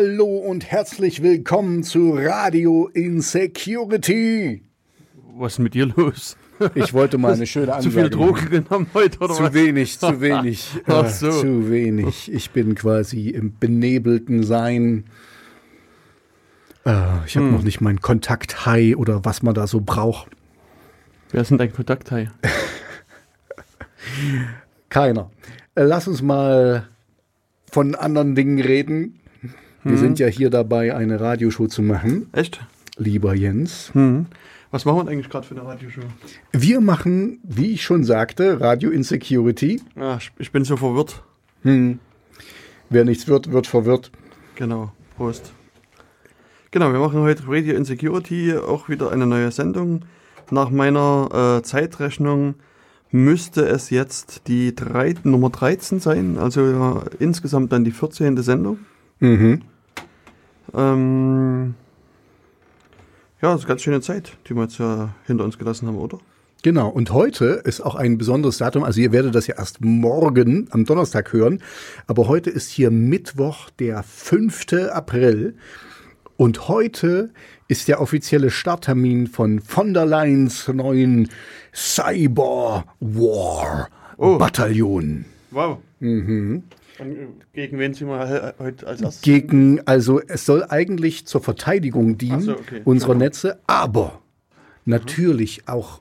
Hallo und herzlich willkommen zu Radio Insecurity. Was ist mit dir los? Ich wollte mal eine schöne Ansage Zu viel Drogen genommen heute oder Zu was? wenig, zu wenig. Ach äh, so. Zu wenig. Ich bin quasi im benebelten Sein. Äh, ich Hm. habe noch nicht meinen Kontakt High oder was man da so braucht. Wer ist denn dein Kontakthai? Keiner. Äh, Lass uns mal von anderen Dingen reden. Wir Hm. sind ja hier dabei, eine Radioshow zu machen, Echt? lieber Jens. Hm. Was machen wir eigentlich gerade für eine Radioshow? Wir machen, wie ich schon sagte, Radio Insecurity. Ah, ich- ich bin so verwirrt. Hm. Wer nichts wird, wird verwirrt. Genau. Prost. Genau, wir machen heute Radio Insecurity, auch wieder eine neue Sendung. Nach meiner äh, Zeitrechnung müsste es jetzt die drei, Nummer 13 sein, also ja, insgesamt dann die 14. Sendung. Mhm. Ähm, ja, das ist eine ganz schöne Zeit, die wir jetzt ja hinter uns gelassen haben, oder? Genau, und heute ist auch ein besonderes Datum. Also ihr werdet das ja erst morgen am Donnerstag hören. Aber heute ist hier Mittwoch, der 5. April. Und heute ist der offizielle Starttermin von von der Leyen's neuen Cyber War Oh. Bataillon. Wow. Mhm. Gegen wen sind wir he- heute als erstes? Gegen, also es soll eigentlich zur Verteidigung dienen so, okay. unserer Genau. Netze, aber natürlich auch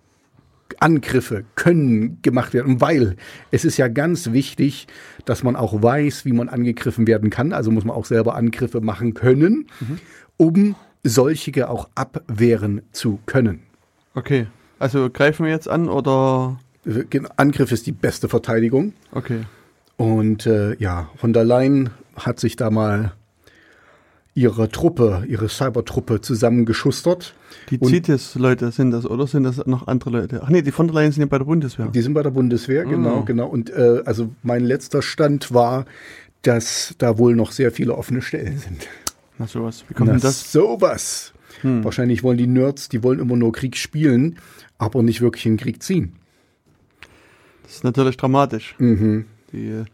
Angriffe können gemacht werden, weil es ist ja ganz wichtig, dass man auch weiß, wie man angegriffen werden kann. Also muss man auch selber Angriffe machen können, Mhm. um solche auch abwehren zu können. Okay. Also greifen wir jetzt an oder? Angriff ist die beste Verteidigung. Okay. Und äh, ja, von der Leyen hat sich da mal ihre Truppe, ihre Cybertruppe zusammengeschustert. Die CITES-Leute sind das, oder sind das noch andere Leute? Ach nee, die von der Leyen sind ja bei der Bundeswehr. Die sind bei der Bundeswehr, genau, Oh. genau. Und äh, also mein letzter Stand war, dass da wohl noch sehr viele offene Stellen sind. Na sowas. Wie kommt Na, denn das? sowas. Wahrscheinlich wollen die Nerds, die wollen immer nur Krieg spielen, aber nicht wirklich in Krieg ziehen. Das ist natürlich dramatisch. Mhm. Die äh,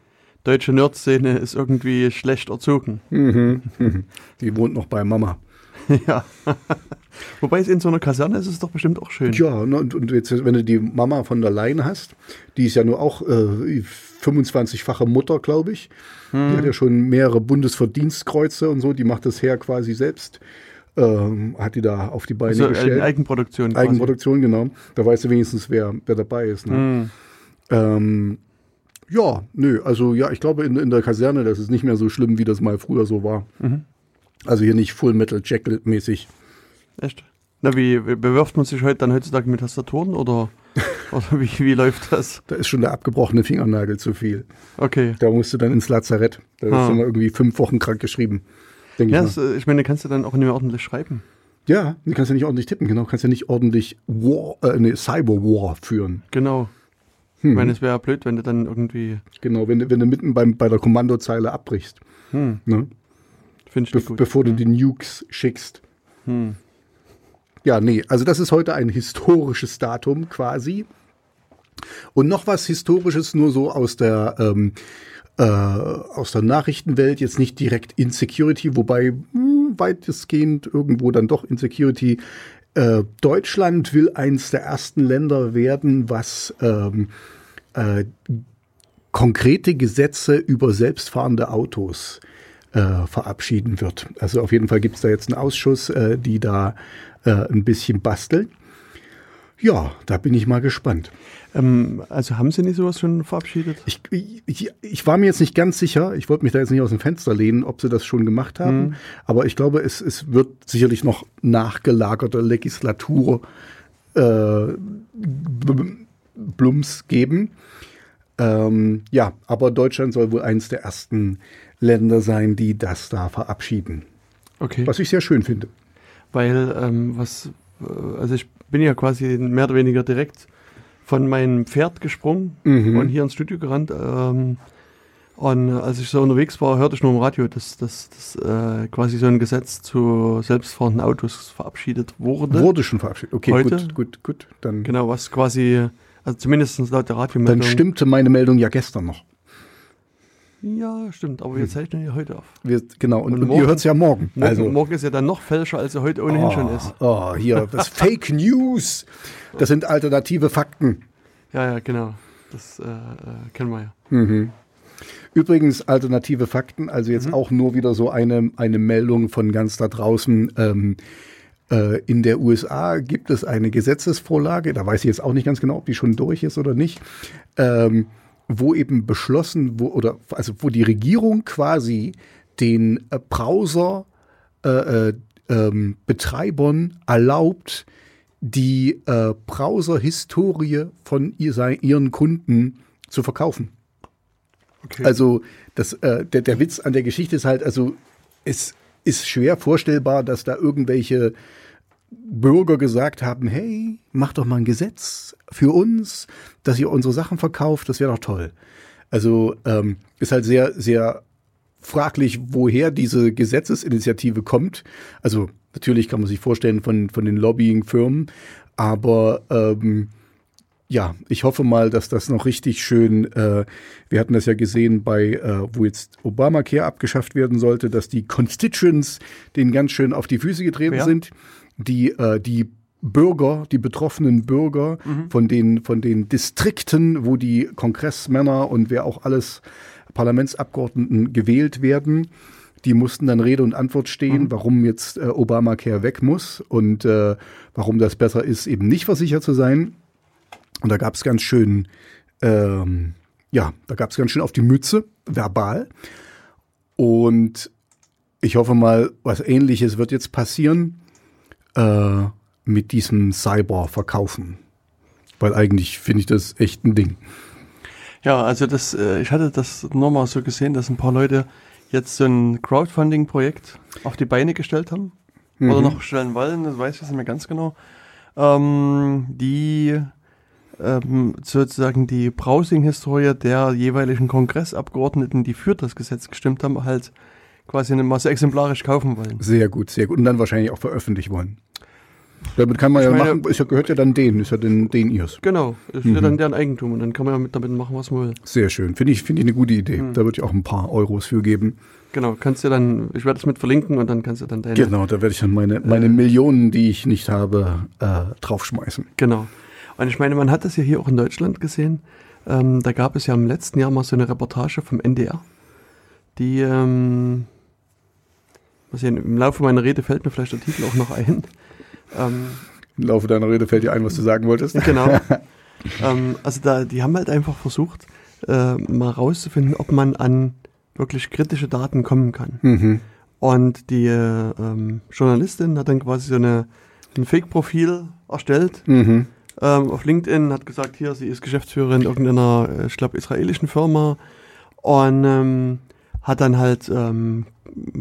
deutsche Nerd-Szene ist irgendwie schlecht erzogen. Mhm. Die wohnt noch bei Mama. ja. Wobei es in so einer Kaserne ist es doch bestimmt auch schön. Ja, ne, und, und jetzt, wenn du die Mama von der Leyen hast, die ist ja nur auch äh, 25-fache Mutter, glaube ich. Die hat ja schon mehrere Bundesverdienstkreuze und so, die macht das her quasi selbst. Ähm, hat die da auf die Beine Also gestellt. Eigenproduktion. quasi. Eigenproduktion, genau. Da weißt du wenigstens, wer, wer dabei ist. Ne? Hm. Ähm, ja, nö, also ja, ich glaube in, in der Kaserne, das ist nicht mehr so schlimm, wie das mal früher so war. Mhm. Also hier nicht Full Metal Jacket mäßig. Echt? Na, wie, wie bewirft man sich heute dann heutzutage mit Tastaturen oder, oder wie, wie läuft das? Da ist schon der abgebrochene Fingernagel zu viel. Okay. Da musst du dann ins Lazarett. Da Ah. ist du mal irgendwie fünf Wochen krank geschrieben. Denke Ja, ich das, mal. äh, ich meine, kannst du dann auch nicht mehr ordentlich schreiben. Ja, du kannst ja nicht ordentlich tippen, genau. Kannst ja nicht ordentlich War, äh, nee, Cyber War führen. Genau. Hm. Ich meine, es wäre ja blöd, wenn du dann irgendwie. Genau, wenn, du- wenn du mitten beim, bei der Kommandozeile abbrichst. Hm, Ne? Finde ich Be gut. bevor du die Nukes schickst. Hm. Ja, nee, also das ist heute ein historisches Datum quasi. Und noch was Historisches, nur so aus der, ähm, äh, aus der Nachrichtenwelt, jetzt nicht direkt Insecurity, wobei hm, weitestgehend irgendwo dann doch Insecurity. Äh, Deutschland will eins der ersten Länder werden, was ähm, äh, konkrete Gesetze über selbstfahrende Autos äh, verabschieden wird. Also auf jeden Fall gibt es da jetzt einen Ausschuss, äh, die da äh, ein bisschen basteln. Ja, da bin ich mal gespannt. Ähm, also haben sie nicht sowas schon verabschiedet? Ich, ich, ich war mir jetzt nicht ganz sicher, ich wollte mich da jetzt nicht aus dem Fenster lehnen, ob sie das schon gemacht haben, aber ich glaube, es, es wird sicherlich noch nachgelagerte Legislatur äh, Blums geben. Ähm, ja, aber Deutschland soll wohl eins der ersten Länder sein, die das da verabschieden. Okay. Was ich sehr schön finde. Weil, ähm, was, äh, also ich bin ja quasi mehr oder weniger direkt von meinem Pferd gesprungen Mhm. und hier ins Studio gerannt. Ähm, und als ich so unterwegs war, hörte ich nur im Radio, dass, dass, dass äh, quasi so ein Gesetz zu selbstfahrenden Autos verabschiedet wurde. Wurde schon verabschiedet. Okay, Heute? gut, gut, gut. Dann, Genau, was quasi, also zumindest laut der dann Radiomeldung. stimmte meine Meldung ja gestern noch. Ja, stimmt, aber wir zeichnen ja heute auf. Wir, genau, und, Und und morgen- ihr hört es ja morgen. Morgen, also, morgen ist ja dann noch fälscher, als er heute ohnehin schon ist. Oh, hier, das Fake News. Das sind alternative Fakten. Ja, ja, genau. Das äh, äh, kennen wir ja. Übrigens, alternative Fakten, also jetzt Mhm. auch nur wieder so eine, eine Meldung von ganz da draußen. Ähm, äh, in der USA gibt es eine Gesetzesvorlage, da weiß ich jetzt auch nicht ganz genau, ob die schon durch ist oder nicht, ähm, wo eben beschlossen, wo, oder also wo die Regierung quasi den äh, Browser äh, äh, ähm, Betreibern erlaubt, die äh, Browser-Historie von ihr, sei- ihren Kunden zu verkaufen. Okay. Also das, äh, der, der Witz an der Geschichte ist halt, also es ist schwer vorstellbar, dass da irgendwelche Bürger gesagt haben, hey, mach doch mal ein Gesetz für uns, dass ihr unsere Sachen verkauft, das wäre doch toll. Also ähm, ist halt sehr, sehr fraglich, woher diese Gesetzesinitiative kommt. Also natürlich kann man sich vorstellen von, von den Lobbying-Firmen, aber ähm, ja, ich hoffe mal, dass das noch richtig schön, äh, wir hatten das ja gesehen bei, äh, wo jetzt Obamacare abgeschafft werden sollte, dass die Constituents denen ganz schön auf die Füße getreten Wer? sind. Die, äh, die Bürger, die betroffenen Bürger von den, von den Distrikten, wo die Kongressmänner und wer auch alles Parlamentsabgeordneten gewählt werden, die mussten dann Rede und Antwort stehen, warum jetzt äh, Obamacare weg muss und äh, warum das besser ist, eben nicht versichert zu sein. Und da gab es ganz schön, ähm, ja, da gab es ganz schön auf die Mütze, verbal. Und ich hoffe mal, was ähnliches wird jetzt passieren äh, mit diesem Cyber-Verkaufen. Weil eigentlich finde ich das echt ein Ding. Ja, also das, äh, ich hatte das nur mal so gesehen, dass ein paar Leute jetzt so ein Crowdfunding-Projekt auf die Beine gestellt haben. Oder noch stellen wollen, das weiß ich nicht mehr ganz genau. Ähm, die ähm, sozusagen die Browsing-Historie der jeweiligen Kongressabgeordneten, die für das Gesetz gestimmt haben, halt quasi mal so exemplarisch kaufen wollen. Sehr gut, sehr gut. Und dann wahrscheinlich auch veröffentlichen wollen. Damit kann man Ich ja meine- machen, ist ja, gehört ja dann denen, ist ja den, den ihrs. Genau, ist ja dann deren Eigentum und dann kann man ja mit damit machen, was man will. Sehr schön. Finde ich, finde ich eine gute Idee. Da würde ich auch ein paar Euros für geben. Genau, kannst du dann, ich werde das mit verlinken und dann kannst du dann deine. Genau, da werde ich dann meine, meine Millionen, die ich nicht habe, äh, draufschmeißen. Genau. Und ich meine, man hat das ja hier auch in Deutschland gesehen. Ähm, da gab es ja im letzten Jahr mal so eine Reportage vom NDR, die, ähm, hier im Laufe meiner Rede fällt mir vielleicht der Titel auch noch ein. Ähm, Im Laufe deiner Rede fällt dir ein, was du sagen wolltest. genau. ähm, also da, die haben halt einfach versucht, äh, mal rauszufinden, ob man an wirklich kritische Daten kommen kann. Mhm. Und die äh, ähm, Journalistin hat dann quasi so eine, ein Fake-Profil erstellt Mhm. ähm, auf LinkedIn, hat gesagt, hier, sie ist Geschäftsführerin irgendeiner, äh, ich glaube, israelischen Firma und ähm, hat dann halt ähm,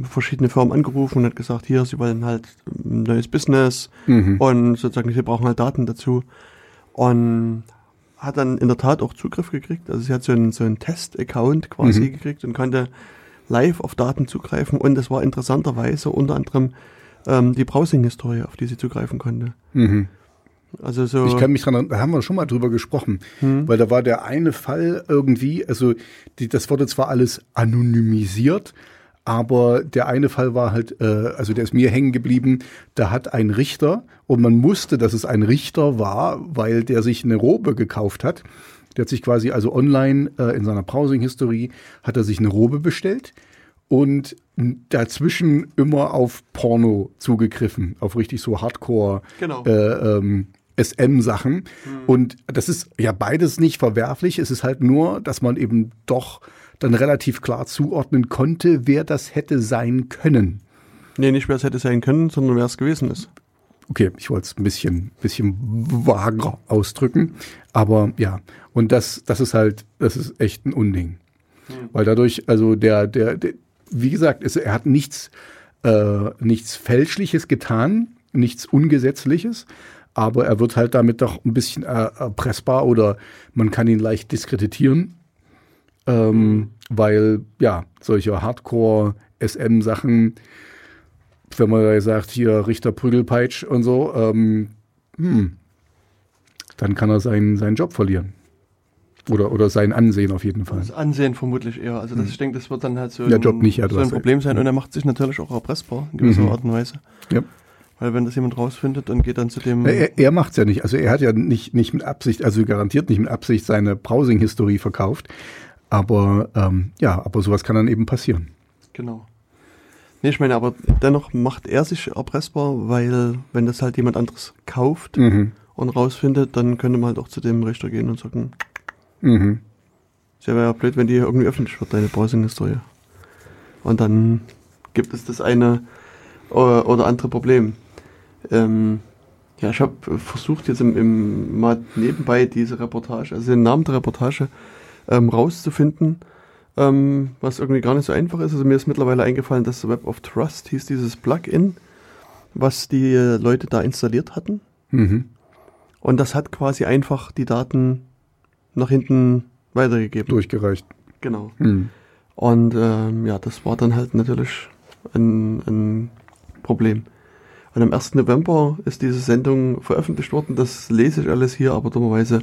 verschiedene Firmen angerufen und hat gesagt, hier, sie wollen halt ein neues Business Mhm. und sozusagen, sie brauchen halt Daten dazu und hat dann in der Tat auch Zugriff gekriegt. Also sie hat so einen, so einen Test-Account quasi Mhm. gekriegt und konnte live auf Daten zugreifen und es war interessanterweise unter anderem ähm, die Browsing-Historie, auf die sie zugreifen konnte. Mhm. Also so. Ich kann mich dran, da haben wir schon mal drüber gesprochen, Hm. weil da war der eine Fall irgendwie, also die, das wurde zwar alles anonymisiert, aber der eine Fall war halt, äh, also der ist mir hängen geblieben, da hat ein Richter, und man musste, dass es ein Richter war, weil der sich eine Robe gekauft hat. Der hat sich quasi also online äh, in seiner Browsing-Historie, hat er sich eine Robe bestellt und dazwischen immer auf Porno zugegriffen, auf richtig so Hardcore Genau. äh, ähm, SM-Sachen. Und das ist ja beides nicht verwerflich. Es ist halt nur, dass man eben doch dann relativ klar zuordnen konnte, wer das hätte sein können. Nee, nicht wer es hätte sein können, sondern wer es gewesen ist. Okay, ich wollte es ein bisschen, bisschen vager ausdrücken. Aber ja, und das, das ist halt, das ist echt ein Unding. Weil dadurch, also der, der, der wie gesagt, es, er hat nichts, äh, nichts Fälschliches getan, nichts Ungesetzliches, aber er wird halt damit doch ein bisschen äh, erpressbar oder man kann ihn leicht diskreditieren, ähm, weil ja, solche Hardcore-SM-Sachen, wenn man da sagt, hier Richter Prügelpeitsch und so, ähm, hm, dann kann er seinen, seinen Job verlieren. Oder, oder sein Ansehen auf jeden Fall. Das Ansehen vermutlich eher. Also das, hm. ich denke, das wird dann halt so ein, Job nicht, so ein Problem sein. Und er macht sich natürlich auch erpressbar in gewisser mhm. Art und Weise. Ja. Weil wenn das jemand rausfindet und geht dann zu dem. Er, er macht es ja nicht. Also er hat ja nicht, nicht mit Absicht, also garantiert nicht mit Absicht seine Browsing-Historie verkauft. Aber ähm, ja, aber sowas kann dann eben passieren. Genau. Nee, ich meine, aber dennoch macht er sich erpressbar, weil wenn das halt jemand anderes kauft mhm. und rausfindet, dann könnte man halt auch zu dem Richter gehen und sagen, mhm. es wäre ja blöd, wenn die irgendwie öffentlich wird, deine Browsing-Historie. Und dann gibt es das eine oder andere Problem. Ähm, ja, ich habe versucht jetzt im, im, mal nebenbei diese Reportage, also den Namen der Reportage ähm, rauszufinden, ähm, was irgendwie gar nicht so einfach ist. Also mir ist mittlerweile eingefallen, dass Web of Trust hieß dieses Plugin, was die Leute da installiert hatten. Mhm. Und das hat quasi einfach die Daten nach hinten weitergegeben. Durchgereicht. Genau. Mhm. Und ähm, ja, das war dann halt natürlich ein, ein Problem. Und am 1. November ist diese Sendung veröffentlicht worden. Das lese ich alles hier, aber dummerweise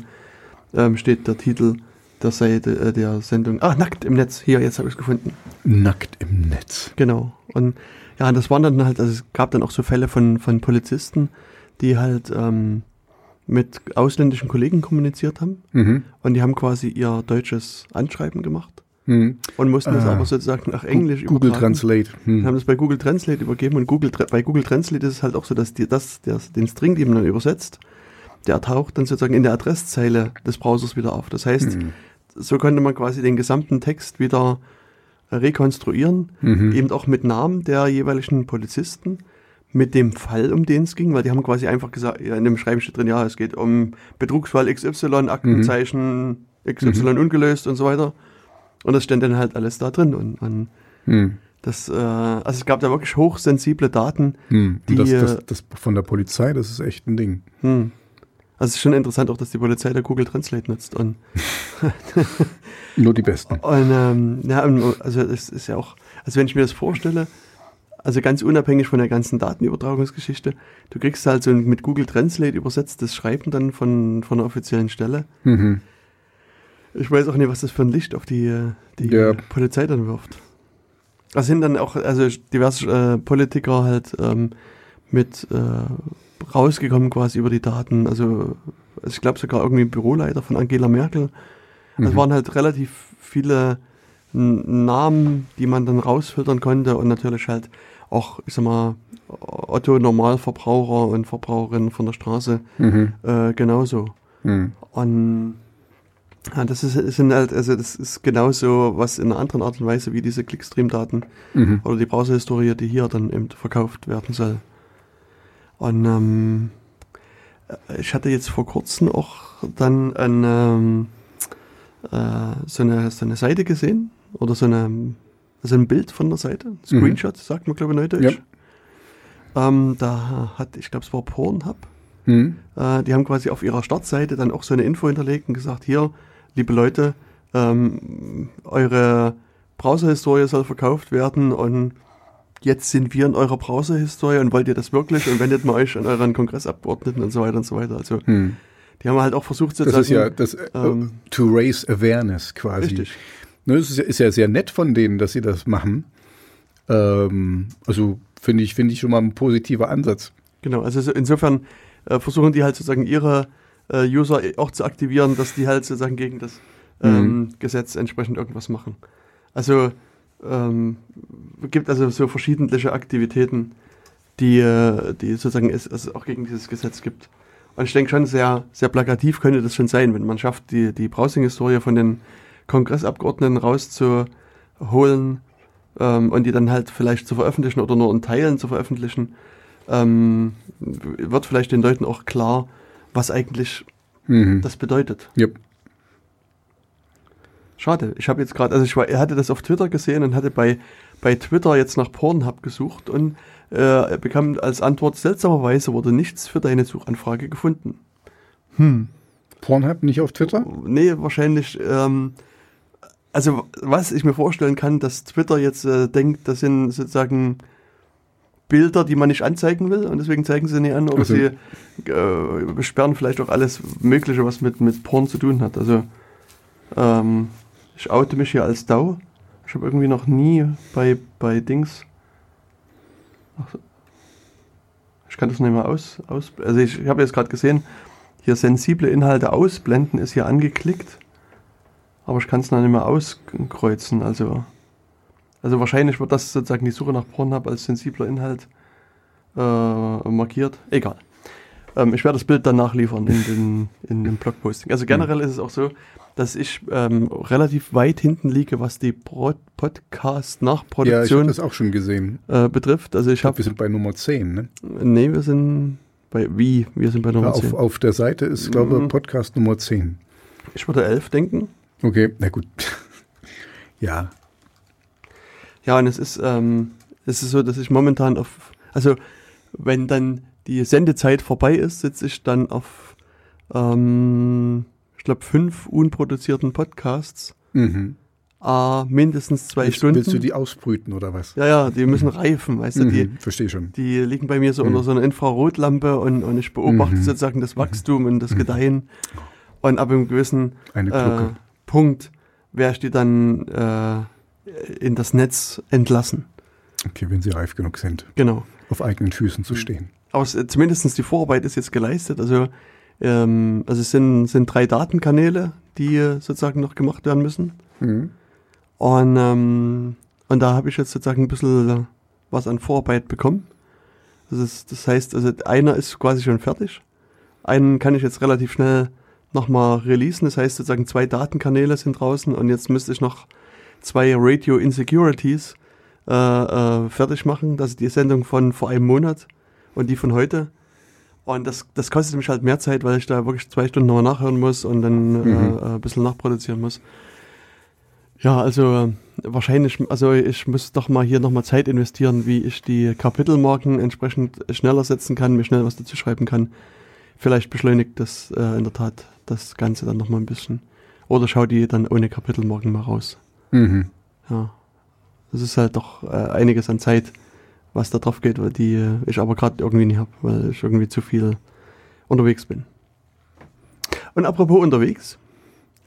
ähm, steht der Titel der Seite äh, der Sendung. Ah, nackt im Netz. Hier, jetzt habe ich es gefunden. Nackt im Netz. Genau. Und ja, das waren dann halt, also es gab dann auch so Fälle von, von Polizisten, die halt ähm, mit ausländischen Kollegen kommuniziert haben. Mhm. Und die haben quasi ihr deutsches Anschreiben gemacht. Hm. Und mussten das ah. aber sozusagen nach Englisch Google übertragen. Translate. Hm. Haben das bei Google Translate übergeben und Google, bei Google Translate ist es halt auch so, dass die, das, der, den String, den man dann übersetzt, der taucht dann sozusagen in der Adresszeile des Browsers wieder auf. Das heißt, hm. So konnte man quasi den gesamten Text wieder rekonstruieren, mhm. eben auch mit Namen der jeweiligen Polizisten, mit dem Fall, um den es ging, weil die haben quasi einfach gesagt, ja, in dem Schreiben steht drin, ja, es geht um Betrugsfall XY, Aktenzeichen mhm. XY mhm. ungelöst und so weiter. Und das stand dann halt alles da drin. Und, und hm. das, äh, also es gab da wirklich hochsensible Daten. Hm. Die, das, das, das, von der Polizei, das ist echt ein Ding. Hm. Also es ist schon interessant auch, dass die Polizei da Google Translate nutzt. Und Nur die Besten. Und ähm, ja, also es ist ja auch, also wenn ich mir das vorstelle, also ganz unabhängig von der ganzen Datenübertragungsgeschichte, du kriegst halt so mit Google Translate übersetzt das Schreiben dann von, von einer offiziellen Stelle. Mhm. Ich weiß auch nicht, was das für ein Licht auf die, die ja. Polizei dann wirft. Da sind dann auch also diverse äh, Politiker halt ähm, mit äh, rausgekommen quasi über die Daten. Also, also ich glaube sogar irgendwie Büroleiter von Angela Merkel. Also mhm. Es waren halt relativ viele Namen, die man dann rausfiltern konnte und natürlich halt auch, ich sag mal, Otto Normalverbraucher und Verbraucherinnen von der Straße mhm. äh, genauso. Mhm. Und ja, das ist, sind halt, also das ist genauso was in einer anderen Art und Weise wie diese Clickstream-Daten mhm. oder die Browserhistorie, die hier dann eben verkauft werden soll. Und ähm, ich hatte jetzt vor kurzem auch dann ein, ähm, äh, so, eine, so eine Seite gesehen oder so eine, also ein Bild von der Seite, Screenshot, mhm. sagt man glaube ich neudeutsch. Ja. Ähm, da hat, ich glaube es war Pornhub, mhm. äh, die haben quasi auf ihrer Startseite dann auch so eine Info hinterlegt und gesagt, hier, liebe Leute, ähm, eure Browserhistorie soll verkauft werden und jetzt sind wir in eurer Browserhistorie und wollt ihr das wirklich und wendet mal euch an euren Kongressabgeordneten und so weiter und so weiter. Also hm. die haben halt auch versucht sozusagen. Das ist ja das äh, ähm, to raise awareness quasi. Richtig. Ne, das ist ja, ist ja, sehr nett von denen, dass sie das machen. Ähm, also finde ich finde ich schon mal ein positiver Ansatz. Genau, also insofern äh, versuchen die halt sozusagen ihre äh, User auch zu aktivieren, dass die halt sozusagen gegen das ähm, mhm. Gesetz entsprechend irgendwas machen. Also ähm, gibt also so verschiedene Aktivitäten, die, äh, die sozusagen es, es auch gegen dieses Gesetz gibt. Und ich denke schon, sehr, sehr plakativ könnte das schon sein, wenn man schafft, die, die Browsing-Historie von den Kongressabgeordneten rauszuholen ähm, und die dann halt vielleicht zu veröffentlichen oder nur in Teilen zu veröffentlichen, ähm, wird vielleicht den Leuten auch klar, was eigentlich mhm. das bedeutet. Yep. Schade. Ich habe jetzt gerade, also ich war, er hatte das auf Twitter gesehen und hatte bei, bei Twitter jetzt nach Pornhub gesucht und äh, er bekam als Antwort, seltsamerweise wurde nichts für deine Suchanfrage gefunden. Hm. Pornhub nicht auf Twitter? Nee, wahrscheinlich. Ähm, also was ich mir vorstellen kann, dass Twitter jetzt äh, denkt, das sind sozusagen Bilder, die man nicht anzeigen will und deswegen zeigen sie nicht an oder also. sie äh, sperren vielleicht auch alles Mögliche, was mit, mit Porn zu tun hat. Also ähm, ich oute mich hier als DAO. Ich habe irgendwie noch nie bei, bei Dings. Ach, ich kann das nicht mehr aus. aus also ich, ich habe jetzt gerade gesehen, hier sensible Inhalte ausblenden ist hier angeklickt. Aber ich kann es noch nicht mehr auskreuzen. Also, also wahrscheinlich wird das sozusagen die Suche nach Pornhub als sensibler Inhalt äh, markiert. Egal. Ähm, ich werde das Bild dann nachliefern in den, in dem Blogposting. Also generell mhm. ist es auch so, dass ich ähm, relativ weit hinten liege, was die Pro Podcast-Nachproduktion ja, ich das auch schon gesehen. Äh, betrifft. Also ich, ich habe. Wir sind bei Nummer 10, ne? Nee, wir sind bei wie? Wir sind bei Nummer ja, auf, 10. Auf der Seite ist, glaube ich, mhm. Podcast Nummer 10. Ich würde 11 denken. Okay, na gut. ja. Ja, und es ist, ähm, es ist so, dass ich momentan auf, also wenn dann die Sendezeit vorbei ist, sitze ich dann auf, ähm, ich glaube, fünf unproduzierten Podcasts. Mhm. Äh, mindestens zwei willst, Stunden. Willst du die ausbrüten oder was? Ja, ja, die müssen reifen, weißt du. Die, mhm, verstehe schon. Die liegen bei mir so mhm. unter so einer Infrarotlampe und, und ich beobachte mhm. sozusagen das Wachstum und das mhm. Gedeihen. Und ab einem gewissen äh, Punkt werde ich die dann äh, in das Netz entlassen. Okay, wenn sie reif genug sind. Genau. Auf eigenen Füßen zu mhm. stehen aber zumindest die Vorarbeit ist jetzt geleistet. Also, ähm, also es sind, sind drei Datenkanäle, die sozusagen noch gemacht werden müssen. Mhm. Und, ähm, und da habe ich jetzt sozusagen ein bisschen was an Vorarbeit bekommen. Das, ist, das heißt, also einer ist quasi schon fertig. Einen kann ich jetzt relativ schnell nochmal releasen. Das heißt sozusagen zwei Datenkanäle sind draußen und jetzt müsste ich noch zwei Radio Insecurities äh, äh, fertig machen. Das ist die Sendung von vor einem Monat und die von heute. Und das, das kostet mich halt mehr Zeit, weil ich da wirklich zwei Stunden nochmal nachhören muss und dann mhm. äh, ein bisschen nachproduzieren muss. Ja, also wahrscheinlich, also ich muss doch mal hier nochmal Zeit investieren, wie ich die Kapitelmarken entsprechend schneller setzen kann, mir schnell was dazu schreiben kann. Vielleicht beschleunigt das äh, in der Tat das Ganze dann nochmal ein bisschen. Oder schau die dann ohne Kapitelmarken mal raus. Mhm. Ja. Das ist halt doch äh, einiges an Zeit, was da drauf geht, weil die äh, ich aber gerade irgendwie nicht habe, weil ich irgendwie zu viel unterwegs bin. Und apropos unterwegs.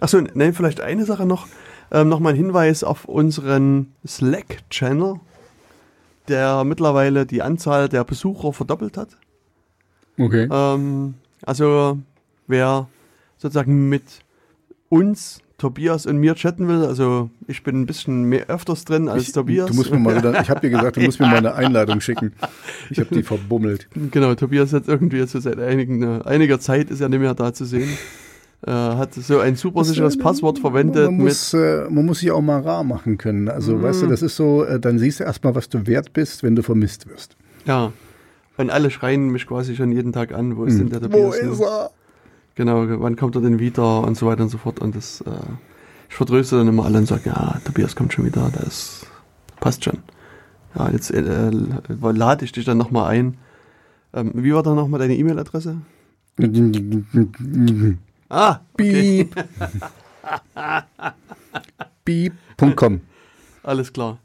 Achso, ne, vielleicht eine Sache noch. Ähm, Nochmal ein Hinweis auf unseren Slack-Channel, der mittlerweile die Anzahl der Besucher verdoppelt hat. Okay. Ähm, also, wer sozusagen mit uns Tobias und mir chatten will. Also ich bin ein bisschen mehr öfters drin als ich, Tobias. Du musst mir mal, ich habe dir gesagt, du musst mir mal eine Einladung schicken. Ich habe die verbummelt. Genau, Tobias hat irgendwie jetzt seit einigen, einiger Zeit ist er nicht mehr da zu sehen. Äh, hat so ein super sicheres Passwort verwendet. Man muss, äh, man muss sich auch mal rar machen können. Also mm. weißt du, das ist so, äh, dann siehst du erstmal, was du wert bist, wenn du vermisst wirst. Ja. Und alle schreien mich quasi schon jeden Tag an, wo ist hm. denn der Tobias? Wo ist er? Genau, wann kommt er denn wieder und so weiter und so fort. Und das, äh, ich vertröste dann immer alle und sage, ja, Tobias kommt schon wieder, das passt schon. Ja, jetzt äh, äh lade ich dich dann nochmal ein. Ähm, wie war da nochmal deine E-Mail-Adresse? ah, okay. Beep. Beep.com. Alles klar.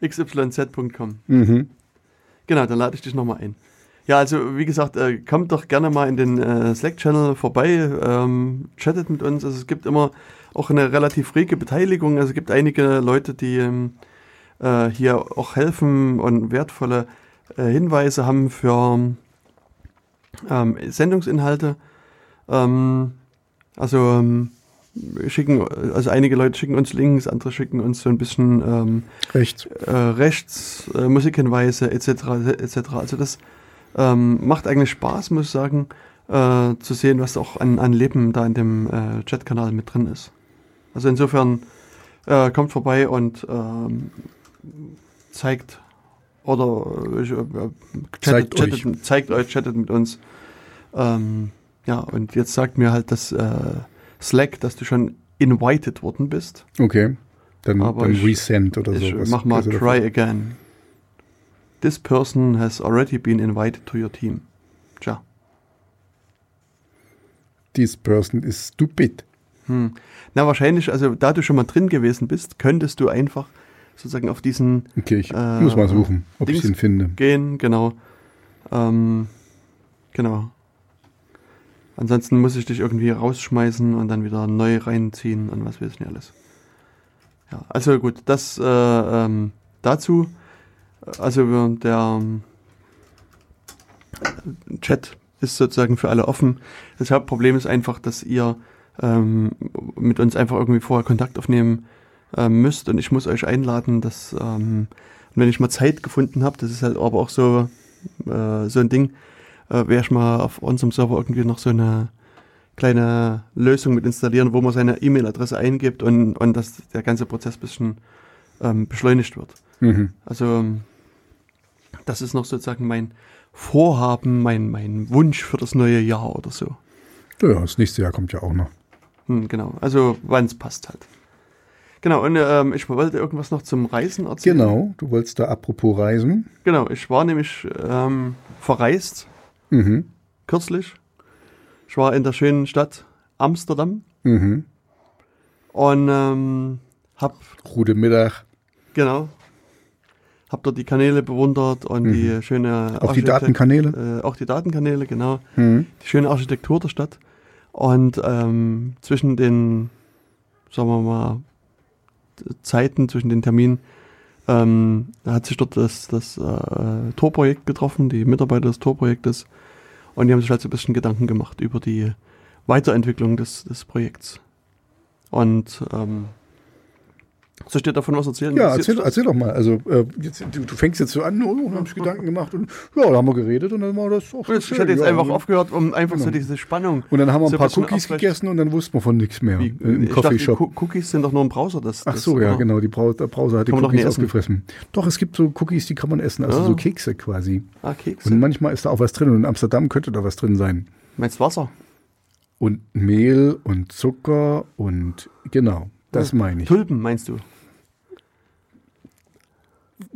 xyz.com. Mhm. Genau, dann lade ich dich nochmal ein. Ja, also wie gesagt, äh, kommt doch gerne mal in den äh, Slack-Channel vorbei, ähm, chattet mit uns. Also es gibt immer auch eine relativ rege Beteiligung. Also es gibt einige Leute, die ähm, äh, hier auch helfen und wertvolle äh, Hinweise haben für ähm, Sendungsinhalte. Ähm, also ähm, schicken, also einige Leute schicken uns Links, andere schicken uns so ein bisschen ähm, rechts, äh, rechts äh, Musikhinweise etc. etc. Also das ähm, macht eigentlich Spaß, muss ich sagen, äh, zu sehen, was auch an, an Leben da in dem äh, Chatkanal mit drin ist. Also insofern äh, kommt vorbei und ähm, zeigt oder äh, chattet, zeigt, chattet, euch. zeigt euch, chattet mit uns. Ähm, ja, und jetzt sagt mir halt das äh, Slack, dass du schon invited worden bist. Okay. Dann, dann ich, resend oder ich sowas. Mach mal also try again. This person has already been invited to your team. Tja. This person is stupid. Hm. Na, wahrscheinlich, also da du schon mal drin gewesen bist, könntest du einfach sozusagen auf diesen. Okay, ich äh, muss mal suchen, ob Dings ich ihn finde. Gehen, genau. Ähm, genau. Ansonsten muss ich dich irgendwie rausschmeißen und dann wieder neu reinziehen und was weiß ich nicht alles. Ja, also gut, das äh, ähm, dazu. Also der ähm, Chat ist sozusagen für alle offen. Das Hauptproblem ist einfach, dass ihr ähm, mit uns einfach irgendwie vorher Kontakt aufnehmen ähm, müsst und ich muss euch einladen, dass ähm, wenn ich mal Zeit gefunden habe, das ist halt aber auch so äh, so ein Ding, äh, werde ich mal auf unserem Server irgendwie noch so eine kleine Lösung mit installieren, wo man seine E-Mail-Adresse eingibt und, und dass der ganze Prozess bisschen ähm, beschleunigt wird. Mhm. Also ähm, das ist noch sozusagen mein Vorhaben, mein, mein Wunsch für das neue Jahr oder so. Ja, das nächste Jahr kommt ja auch noch. Hm, genau, also wann es passt halt. Genau, und ähm, ich wollte irgendwas noch zum Reisen erzählen. Genau, du wolltest da apropos reisen. Genau, ich war nämlich ähm, verreist, Mhm. kürzlich. Ich war in der schönen Stadt Amsterdam Mhm. und ähm, hab, Gute Mittag. genau, hab dort die Kanäle bewundert und die schöne Mhm. Auch die Datenkanäle. Äh, auch die Datenkanäle, genau. Mhm. die schöne Architektur der Stadt. Und ähm, zwischen den, sagen wir mal, Zeiten, zwischen den Terminen, ähm, hat sich dort das, das äh, Torprojekt getroffen, die Mitarbeiter des Torprojektes. Und die haben sich halt so ein bisschen Gedanken gemacht über die Weiterentwicklung des, des Projekts. Und ähm, soll ich dir davon was erzählen? Ja, erzähl, erzähl doch mal. Also, äh, jetzt, du, du fängst jetzt so an, oh, und haben sich Gedanken gemacht und ja, da haben wir geredet und dann war das auch Ich schön, hatte jetzt ja, einfach und, aufgehört, um einfach so Genau. diese Spannung. Und dann haben wir so ein paar bisschen Cookies gegessen und dann wussten wir von nichts mehr Wie, im ich dachte, Coffeeshop. Coo- Cookies sind doch nur im Browser. Das, Ach das, so, ja, oder? genau. Die Brau der Browser hat die Cookies ausgefressen. Doch, es gibt so Cookies, die kann man essen, also Ah. so Kekse quasi. Ah, Kekse. Und manchmal ist da auch was drin und in Amsterdam könnte da was drin sein. Meinst Wasser? Und Mehl und Zucker und genau, das Ja. meine ich. Tulpen meinst du?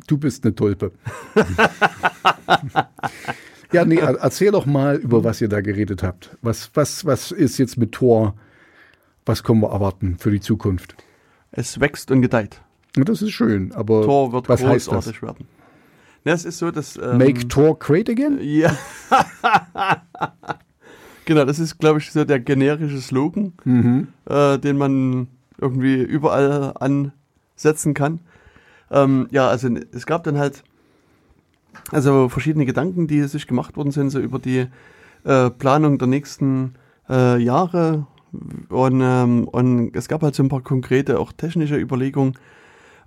Du bist eine Tulpe. ja, nee, er- erzähl doch mal, über was ihr da geredet habt. Was, was, was ist jetzt mit Tor? Was können wir erwarten für die Zukunft? Es wächst und gedeiht. Das ist schön, aber Tor wird was heißt großartig das? werden. Es ist so, dass. Ähm, Make Tor great again? Ja. genau, das ist, glaube ich, so der generische Slogan, Mhm. äh, den man irgendwie überall ansetzen kann. Ähm, ja, also es gab dann halt also verschiedene Gedanken, die sich gemacht worden sind, so über die äh, Planung der nächsten äh, Jahre. Und, ähm, und es gab halt so ein paar konkrete, auch technische Überlegungen.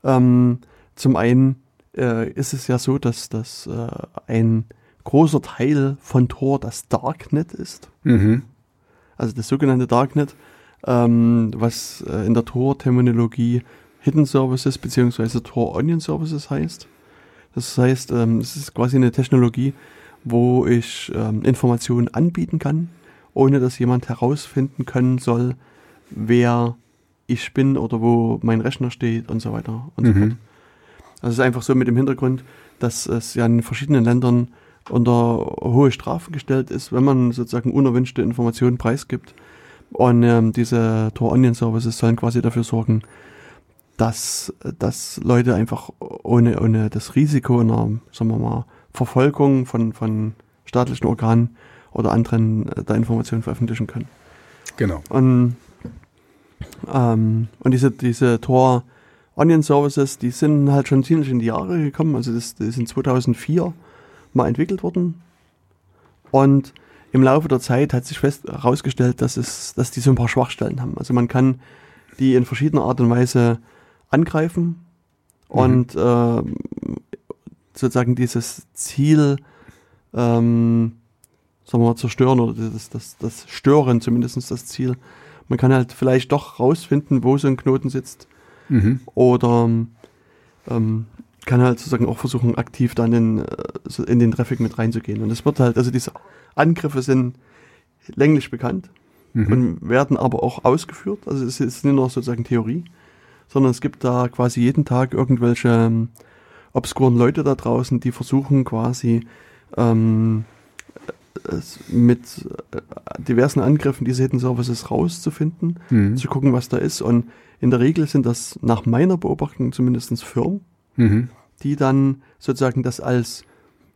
Ähm, zum einen äh, ist es ja so, dass das äh, ein großer Teil von Tor das Darknet ist Mhm. also das sogenannte Darknet, ähm, was äh, in der Tor-Terminologie Hidden Services bzw. Tor Onion Services heißt. Das heißt, ähm, es ist quasi eine Technologie, wo ich ähm, Informationen anbieten kann, ohne dass jemand herausfinden können soll, wer ich bin oder wo mein Rechner steht und so weiter und so Mhm. fort. Also es ist einfach so mit dem Hintergrund, dass es ja in verschiedenen Ländern unter hohe Strafen gestellt ist, wenn man sozusagen unerwünschte Informationen preisgibt. Und ähm, diese Tor Onion Services sollen quasi dafür sorgen, dass, dass Leute einfach ohne, ohne das Risiko einer, sagen wir mal, Verfolgung von, von staatlichen Organen oder anderen äh, da Informationen veröffentlichen können. Genau. Und, ähm, und diese, diese Tor Onion Services, die sind halt schon ziemlich in die Jahre gekommen. Also das, das sind 2004 mal entwickelt worden. Und im Laufe der Zeit hat sich fest herausgestellt, dass, es, dass die so ein paar Schwachstellen haben. Also man kann die in verschiedener Art und Weise angreifen und ähm, sozusagen dieses Ziel ähm, sagen wir mal, zerstören oder das, das, das Stören zumindest das Ziel. Man kann halt vielleicht doch rausfinden, wo so ein Knoten sitzt Mhm. oder ähm, kann halt sozusagen auch versuchen, aktiv dann in, äh, in den Traffic mit reinzugehen. Und es wird halt, also diese Angriffe sind länglich bekannt Mhm. und werden aber auch ausgeführt. Also es ist nicht nur sozusagen Theorie, sondern es gibt da quasi jeden Tag irgendwelche ähm, obskuren Leute da draußen, die versuchen quasi ähm, mit äh, diversen Angriffen diese Hidden Services rauszufinden, Mhm. zu gucken, was da ist. Und in der Regel sind das nach meiner Beobachtung zumindest Firmen, Mhm. die dann sozusagen das als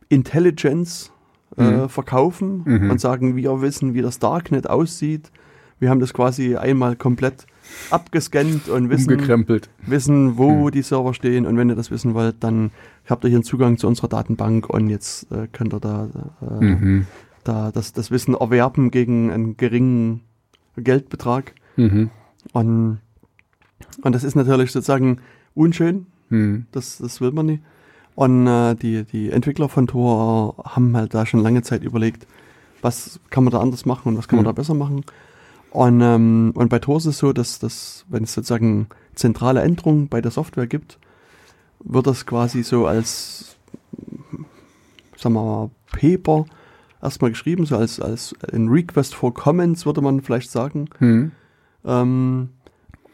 Intelligence äh, verkaufen Mhm. und sagen, wir wissen, wie das Darknet aussieht. Wir haben das quasi einmal komplett abgescannt und wissen, wissen wo Mhm. die Server stehen. Und wenn ihr das wissen wollt, dann habt ihr hier einen Zugang zu unserer Datenbank und jetzt äh, könnt ihr da, äh, Mhm. da das, das Wissen erwerben gegen einen geringen Geldbetrag. Mhm. Und, und das ist natürlich sozusagen unschön, Mhm. das, das will man nicht. Und äh, die, die Entwickler von Tor haben halt da schon lange Zeit überlegt, was kann man da anders machen und was kann man Mhm. da besser machen. Und, ähm, und bei Tor ist es so, dass, dass wenn es sozusagen zentrale Änderungen bei der Software gibt, wird das quasi so als, sagen wir mal, Paper erstmal geschrieben, so als, als ein Request for Comments, würde man vielleicht sagen. Mhm. Ähm,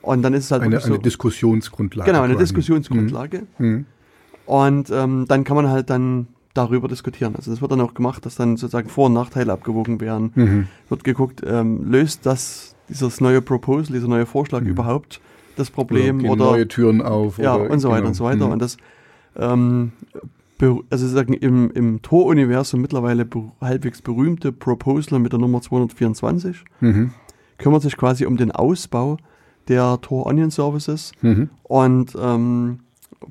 und dann ist es halt Eine, so, eine Diskussionsgrundlage. genau, eine quasi. Diskussionsgrundlage. Mhm. Und ähm, dann kann man halt dann darüber diskutieren. Also das wird dann auch gemacht, dass dann sozusagen Vor- und Nachteile abgewogen werden. Mhm. Wird geguckt, ähm, löst das, dieses neue Proposal, dieser neue Vorschlag Mhm. überhaupt das Problem gehen oder, neue Türen auf. ja oder, und so weiter genau. und so weiter. Mhm. Und das ähm, also sozusagen im, im Tor-Universum mittlerweile be halbwegs berühmte Proposal mit der Nummer 224 Mhm. kümmert sich quasi um den Ausbau der Tor Onion Services Mhm. und ähm,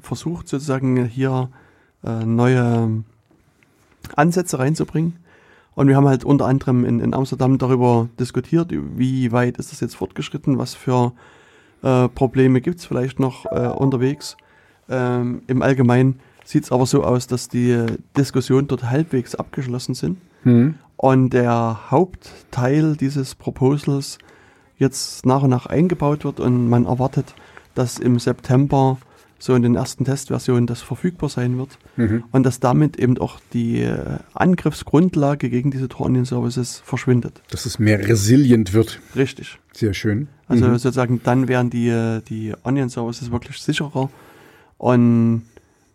versucht sozusagen hier äh, neue Ansätze reinzubringen. Und wir haben halt unter anderem in, in Amsterdam darüber diskutiert, wie weit ist das jetzt fortgeschritten, was für äh, Probleme gibt es vielleicht noch äh, unterwegs. Ähm, Im Allgemeinen sieht es aber so aus, dass die Diskussionen dort halbwegs abgeschlossen sind. Mhm. Und der Hauptteil dieses Proposals jetzt nach und nach eingebaut wird und man erwartet, dass im September so in den ersten Testversionen das verfügbar sein wird Mhm. und dass damit eben auch die äh, Angriffsgrundlage gegen diese Tor Onion Services verschwindet. Dass es mehr resilient wird. Richtig. Sehr schön. Also Mhm. sozusagen dann wären die, äh, die Onion Services wirklich sicherer und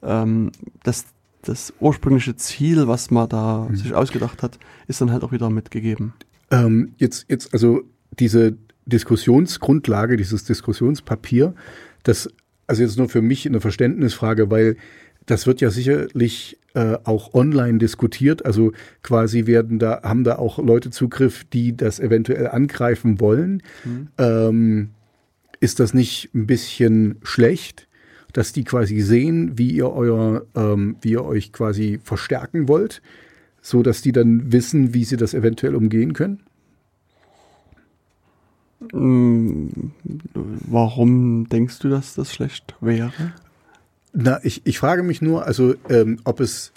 ähm, das, das ursprüngliche Ziel, was man da Mhm. sich ausgedacht hat, ist dann halt auch wieder mitgegeben. Ähm, jetzt, jetzt, also diese Diskussionsgrundlage, dieses Diskussionspapier, das, also jetzt nur für mich eine Verständnisfrage, weil das wird ja sicherlich äh, auch online diskutiert. Also quasi werden da, haben da auch Leute Zugriff, die das eventuell angreifen wollen. Mhm. Ähm, ist das nicht ein bisschen schlecht, dass die quasi sehen, wie ihr euer, ähm, wie ihr euch quasi verstärken wollt, so dass die dann wissen, wie sie das eventuell umgehen können? Mm, Warum denkst du, dass das schlecht wäre? Na, ich, ich frage mich nur, also ähm, ob es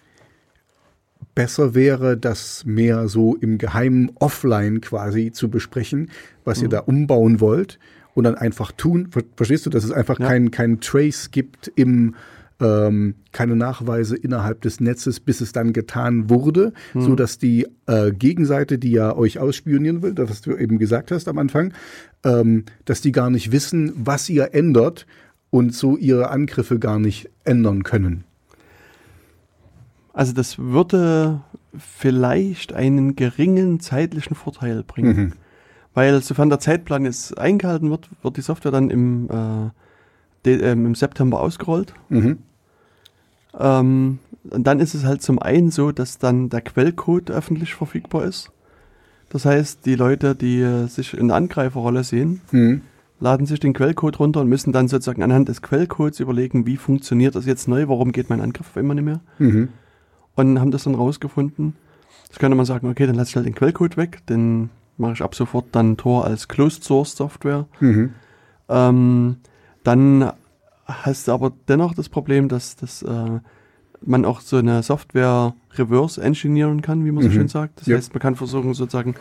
besser wäre, das mehr so im Geheimen offline quasi zu besprechen, was ihr Mhm. da umbauen wollt und dann einfach tun. Ver verstehst du, dass es einfach Ja. keinen kein Trace gibt im ähm, keine Nachweise innerhalb des Netzes, bis es dann getan wurde, Mhm. so dass die äh, Gegenseite, die ja euch ausspionieren will, das was du eben gesagt hast am Anfang, ähm, dass die gar nicht wissen, was ihr ändert und so ihre Angriffe gar nicht ändern können. Also das würde vielleicht einen geringen zeitlichen Vorteil bringen. Mhm. Weil sofern der Zeitplan jetzt eingehalten wird, wird die Software dann im, äh, de, ähm, im September ausgerollt. Mhm. Ähm, und dann ist es halt zum einen so, dass dann der Quellcode öffentlich verfügbar ist. Das heißt, die Leute, die äh, sich in der Angreiferrolle sehen, Mhm. laden sich den Quellcode runter und müssen dann sozusagen anhand des Quellcodes überlegen, wie funktioniert das jetzt neu, warum geht mein Angriff einmal nicht mehr. Mhm. Und haben das dann rausgefunden. Jetzt könnte man sagen, okay, dann lasse ich halt den Quellcode weg, den mache ich ab sofort dann Tor als Closed Source Software. Mhm. Ähm, dann hast du aber dennoch das Problem, dass, dass äh, man auch so eine Software reverse engineeren kann, wie man so Mhm. schön sagt. Das Ja. heißt, man kann versuchen, sozusagen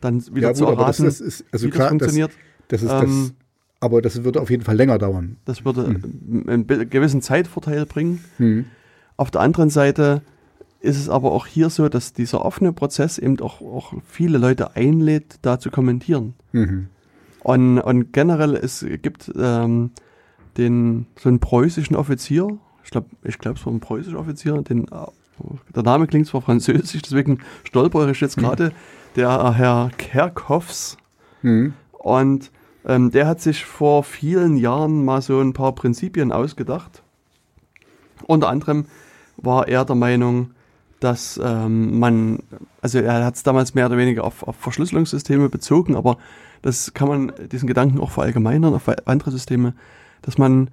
dann wieder Ja, zu gut, das, erraten, das ist, also wie das klar, das, funktioniert. das ist Ähm, das, aber das würde auf jeden Fall länger dauern. Das würde Mhm. einen gewissen Zeitvorteil bringen. Mhm. Auf der anderen Seite ist es aber auch hier so, dass dieser offene Prozess eben auch, auch viele Leute einlädt, da zu kommentieren. Mhm. Und, und generell, es gibt ähm, den, so einen preußischen Offizier, ich glaube, ich glaube, es war ein preußischer Offizier, den, äh, der Name klingt zwar französisch, deswegen stolper ich jetzt gerade, der Herr Kerkhoffs. Mhm. Und ähm, der hat sich vor vielen Jahren mal so ein paar Prinzipien ausgedacht. Unter anderem war er der Meinung, dass ähm, man, also er hat es damals mehr oder weniger auf, auf Verschlüsselungssysteme bezogen, aber das kann man diesen Gedanken auch verallgemeinern auf andere Systeme, dass man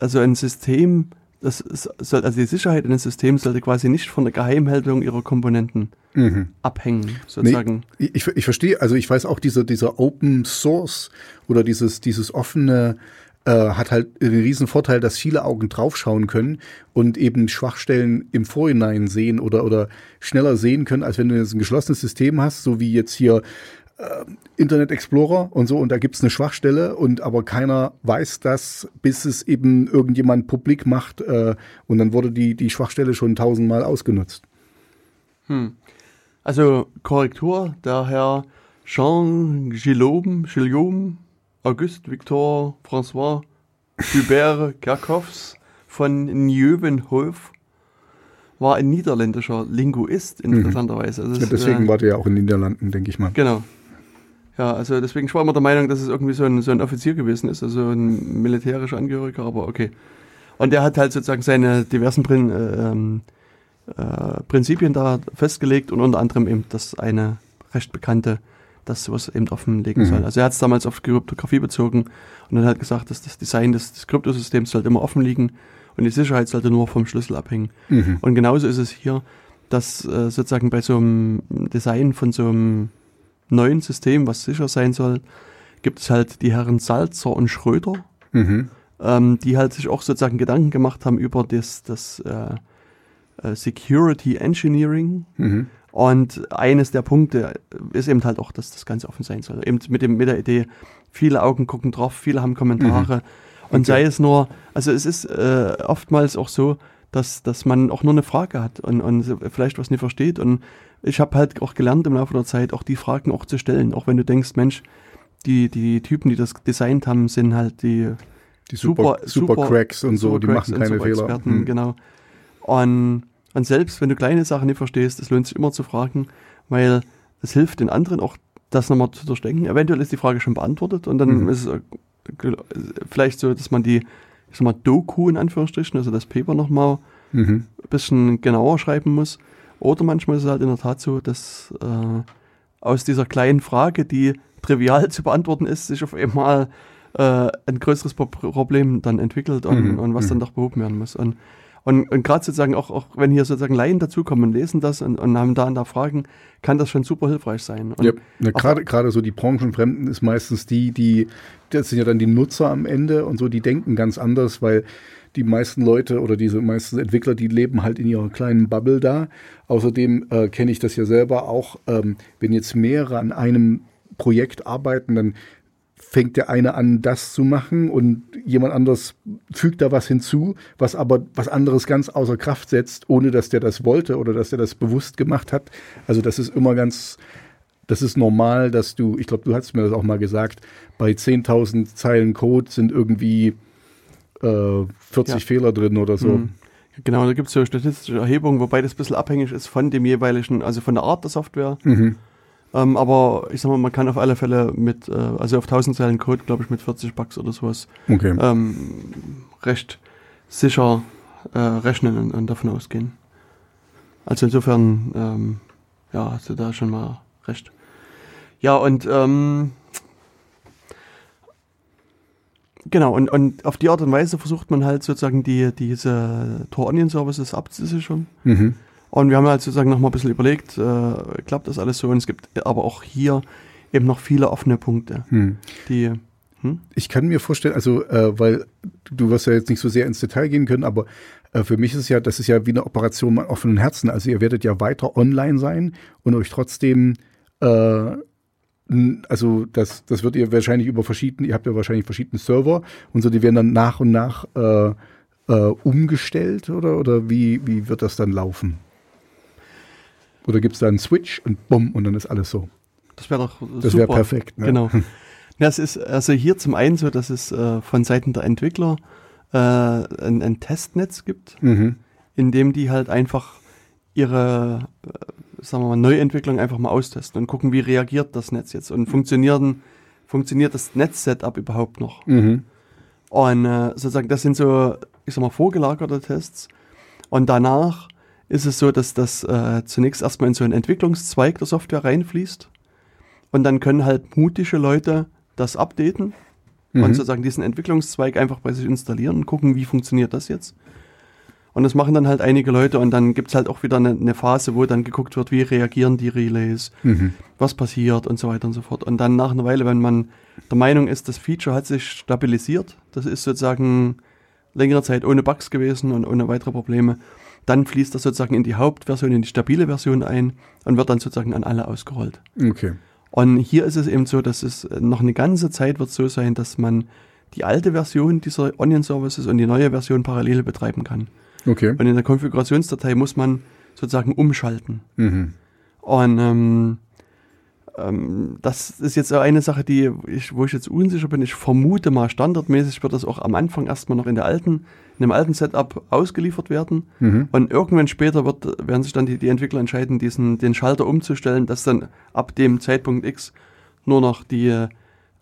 also ein System, das soll, also die Sicherheit eines Systems sollte quasi nicht von der Geheimhaltung ihrer Komponenten mhm. abhängen, sozusagen. Nee, ich, ich verstehe, also ich weiß auch dieser, dieser Open Source oder dieses, dieses offene äh, hat halt einen riesen Vorteil, dass viele Augen draufschauen können und eben Schwachstellen im Vorhinein sehen oder, oder schneller sehen können, als wenn du jetzt ein geschlossenes System hast, so wie jetzt hier äh, Internet Explorer und so und da gibt's eine Schwachstelle und aber keiner weiß das, bis es eben irgendjemand publik macht äh, und dann wurde die, die Schwachstelle schon tausendmal ausgenutzt. Hm. Also Korrektur, der Herr Jean Guillaume, Guillaume Auguste Victor François Hubert Kerkhoffs von Nieuwenhof war ein niederländischer Linguist, mhm. interessanterweise. Also ja, deswegen äh, war der ja auch in den Niederlanden, denke ich mal. Genau. Ja, also deswegen war immer der Meinung, dass es irgendwie so ein, so ein Offizier gewesen ist, also ein militärischer Angehöriger, aber okay. Und der hat halt sozusagen seine diversen Prin, äh, ähm, äh, Prinzipien da festgelegt und unter anderem eben das eine recht bekannte das sowas eben offenlegen mhm. soll. Also er hat es damals auf Kryptographie bezogen und dann hat gesagt, dass das Design des, des Kryptosystems sollte immer offen liegen und die Sicherheit sollte nur vom Schlüssel abhängen. Mhm. Und genauso ist es hier, dass äh, sozusagen bei so einem Design von so einem neuen System, was sicher sein soll, gibt es halt die Herren Salzer und Schröder, mhm. ähm, die halt sich auch sozusagen Gedanken gemacht haben über das, das äh, äh Security Engineering. Mhm. Und eines der Punkte ist eben halt auch, dass das Ganze offen sein soll. Eben mit, dem, mit der Idee, viele Augen gucken drauf, viele haben Kommentare. Mhm. Und sei es nur, also es ist äh, oftmals auch so, dass, dass man auch nur eine Frage hat und, und vielleicht was nicht versteht. Und ich habe halt auch gelernt im Laufe der Zeit, auch die Fragen auch zu stellen. Auch wenn du denkst, Mensch, die, die Typen, die das designt haben, sind halt die, die super, super, super Cracks und so, die machen keine Fehler. Experten, mhm. Genau. Und und selbst wenn du kleine Sachen nicht verstehst, es lohnt sich immer zu fragen, weil es hilft den anderen auch, das nochmal zu durchdenken. Eventuell ist die Frage schon beantwortet und dann mhm. ist es äh, vielleicht so, dass man die, ich sag mal, Doku in Anführungsstrichen, also das Paper nochmal mhm. ein bisschen genauer schreiben muss. Oder manchmal ist es halt in der Tat so, dass äh, aus dieser kleinen Frage, die trivial zu beantworten ist, sich auf einmal äh, ein größeres Problem dann entwickelt und, mhm. und was dann mhm. doch behoben werden muss. Und und, und gerade sozusagen auch, auch wenn hier sozusagen Laien dazukommen und lesen das und, und haben da und da Fragen, kann das schon super hilfreich sein. Und ja, gerade gerade so die Branchenfremden ist meistens die, die, das sind ja dann die Nutzer am Ende und so, die denken ganz anders, weil die meisten Leute oder diese meisten Entwickler, die leben halt in ihrer kleinen Bubble da. Außerdem äh, kenne ich das ja selber auch, ähm, wenn jetzt mehrere an einem Projekt arbeiten, dann fängt der eine an, das zu machen und jemand anderes fügt da was hinzu, was aber was anderes ganz außer Kraft setzt, ohne dass der das wollte oder dass der das bewusst gemacht hat. Also das ist immer ganz, das ist normal, dass du, ich glaube, du hast mir das auch mal gesagt, bei 10.000 Zeilen Code sind irgendwie äh, 40 ja. Fehler drin oder so. Mhm. Genau, da gibt es so statistische Erhebungen, wobei das ein bisschen abhängig ist von dem jeweiligen, also von der Art der Software. Mhm. Ähm, aber ich sag mal, man kann auf alle Fälle mit, äh, also auf 1000 Zeilen Code, glaube ich, mit 40 Bucks oder sowas okay. ähm, recht sicher äh, rechnen und, und, davon ausgehen. Also insofern, ähm, ja, hast du da schon mal recht. Ja, und ähm, genau, und, und auf die Art und Weise versucht man halt sozusagen die, diese Tor Onion Services abzusichern. Mhm. Und wir haben halt sozusagen nochmal ein bisschen überlegt, äh, klappt das alles so? Und es gibt aber auch hier eben noch viele offene Punkte, hm. die hm? Ich kann mir vorstellen, also äh, weil du wirst ja jetzt nicht so sehr ins Detail gehen können, aber äh, für mich ist es ja, das ist ja wie eine Operation mit offenen Herzen. Also ihr werdet ja weiter online sein und euch trotzdem, äh, also das, das wird ihr wahrscheinlich über verschiedene, ihr habt ja wahrscheinlich verschiedene Server und so, die werden dann nach und nach äh, äh, umgestellt oder, oder wie, wie wird das dann laufen? Oder gibt es da einen Switch und bumm und dann ist alles so? Das wäre doch Das wäre perfekt. Ne? Genau. Ja, es ist also hier zum einen so, dass es äh, von Seiten der Entwickler äh, ein, ein, Testnetz gibt, mhm. in dem die halt einfach ihre, äh, sagen wir mal, Neuentwicklung einfach mal austesten und gucken, wie reagiert das Netz jetzt und funktionieren, funktioniert das Netz-Setup überhaupt noch. Mhm. Und äh, sozusagen, das sind so, ich sag mal, vorgelagerte Tests. Und danach ist es so, dass das äh, zunächst erstmal in so einen Entwicklungszweig der Software reinfließt. Und dann können halt mutige Leute das updaten Mhm. und sozusagen diesen Entwicklungszweig einfach bei sich installieren und gucken, wie funktioniert das jetzt. Und das machen dann halt einige Leute und dann gibt es halt auch wieder eine, eine Phase, wo dann geguckt wird, wie reagieren die Relays, Mhm. was passiert und so weiter und so fort. Und dann nach einer Weile, wenn man der Meinung ist, das Feature hat sich stabilisiert, das ist sozusagen längere Zeit ohne Bugs gewesen und ohne weitere Probleme, dann fließt das sozusagen in die Hauptversion, in die stabile Version ein und wird dann sozusagen an alle ausgerollt. Okay. Und hier ist es eben so, dass es noch eine ganze Zeit wird so sein, dass man die alte Version dieser Onion Services und die neue Version parallel betreiben kann. Okay. Und in der Konfigurationsdatei muss man sozusagen umschalten. Mhm. Und ähm, ähm, das ist jetzt eine Sache, die ich, wo ich jetzt unsicher bin. Ich vermute mal, standardmäßig wird das auch am Anfang erstmal noch in der alten, in dem alten Setup ausgeliefert werden. Mhm. Und irgendwann später wird, werden sich dann die, die Entwickler entscheiden, diesen, den Schalter umzustellen, dass dann ab dem Zeitpunkt X nur noch die, äh,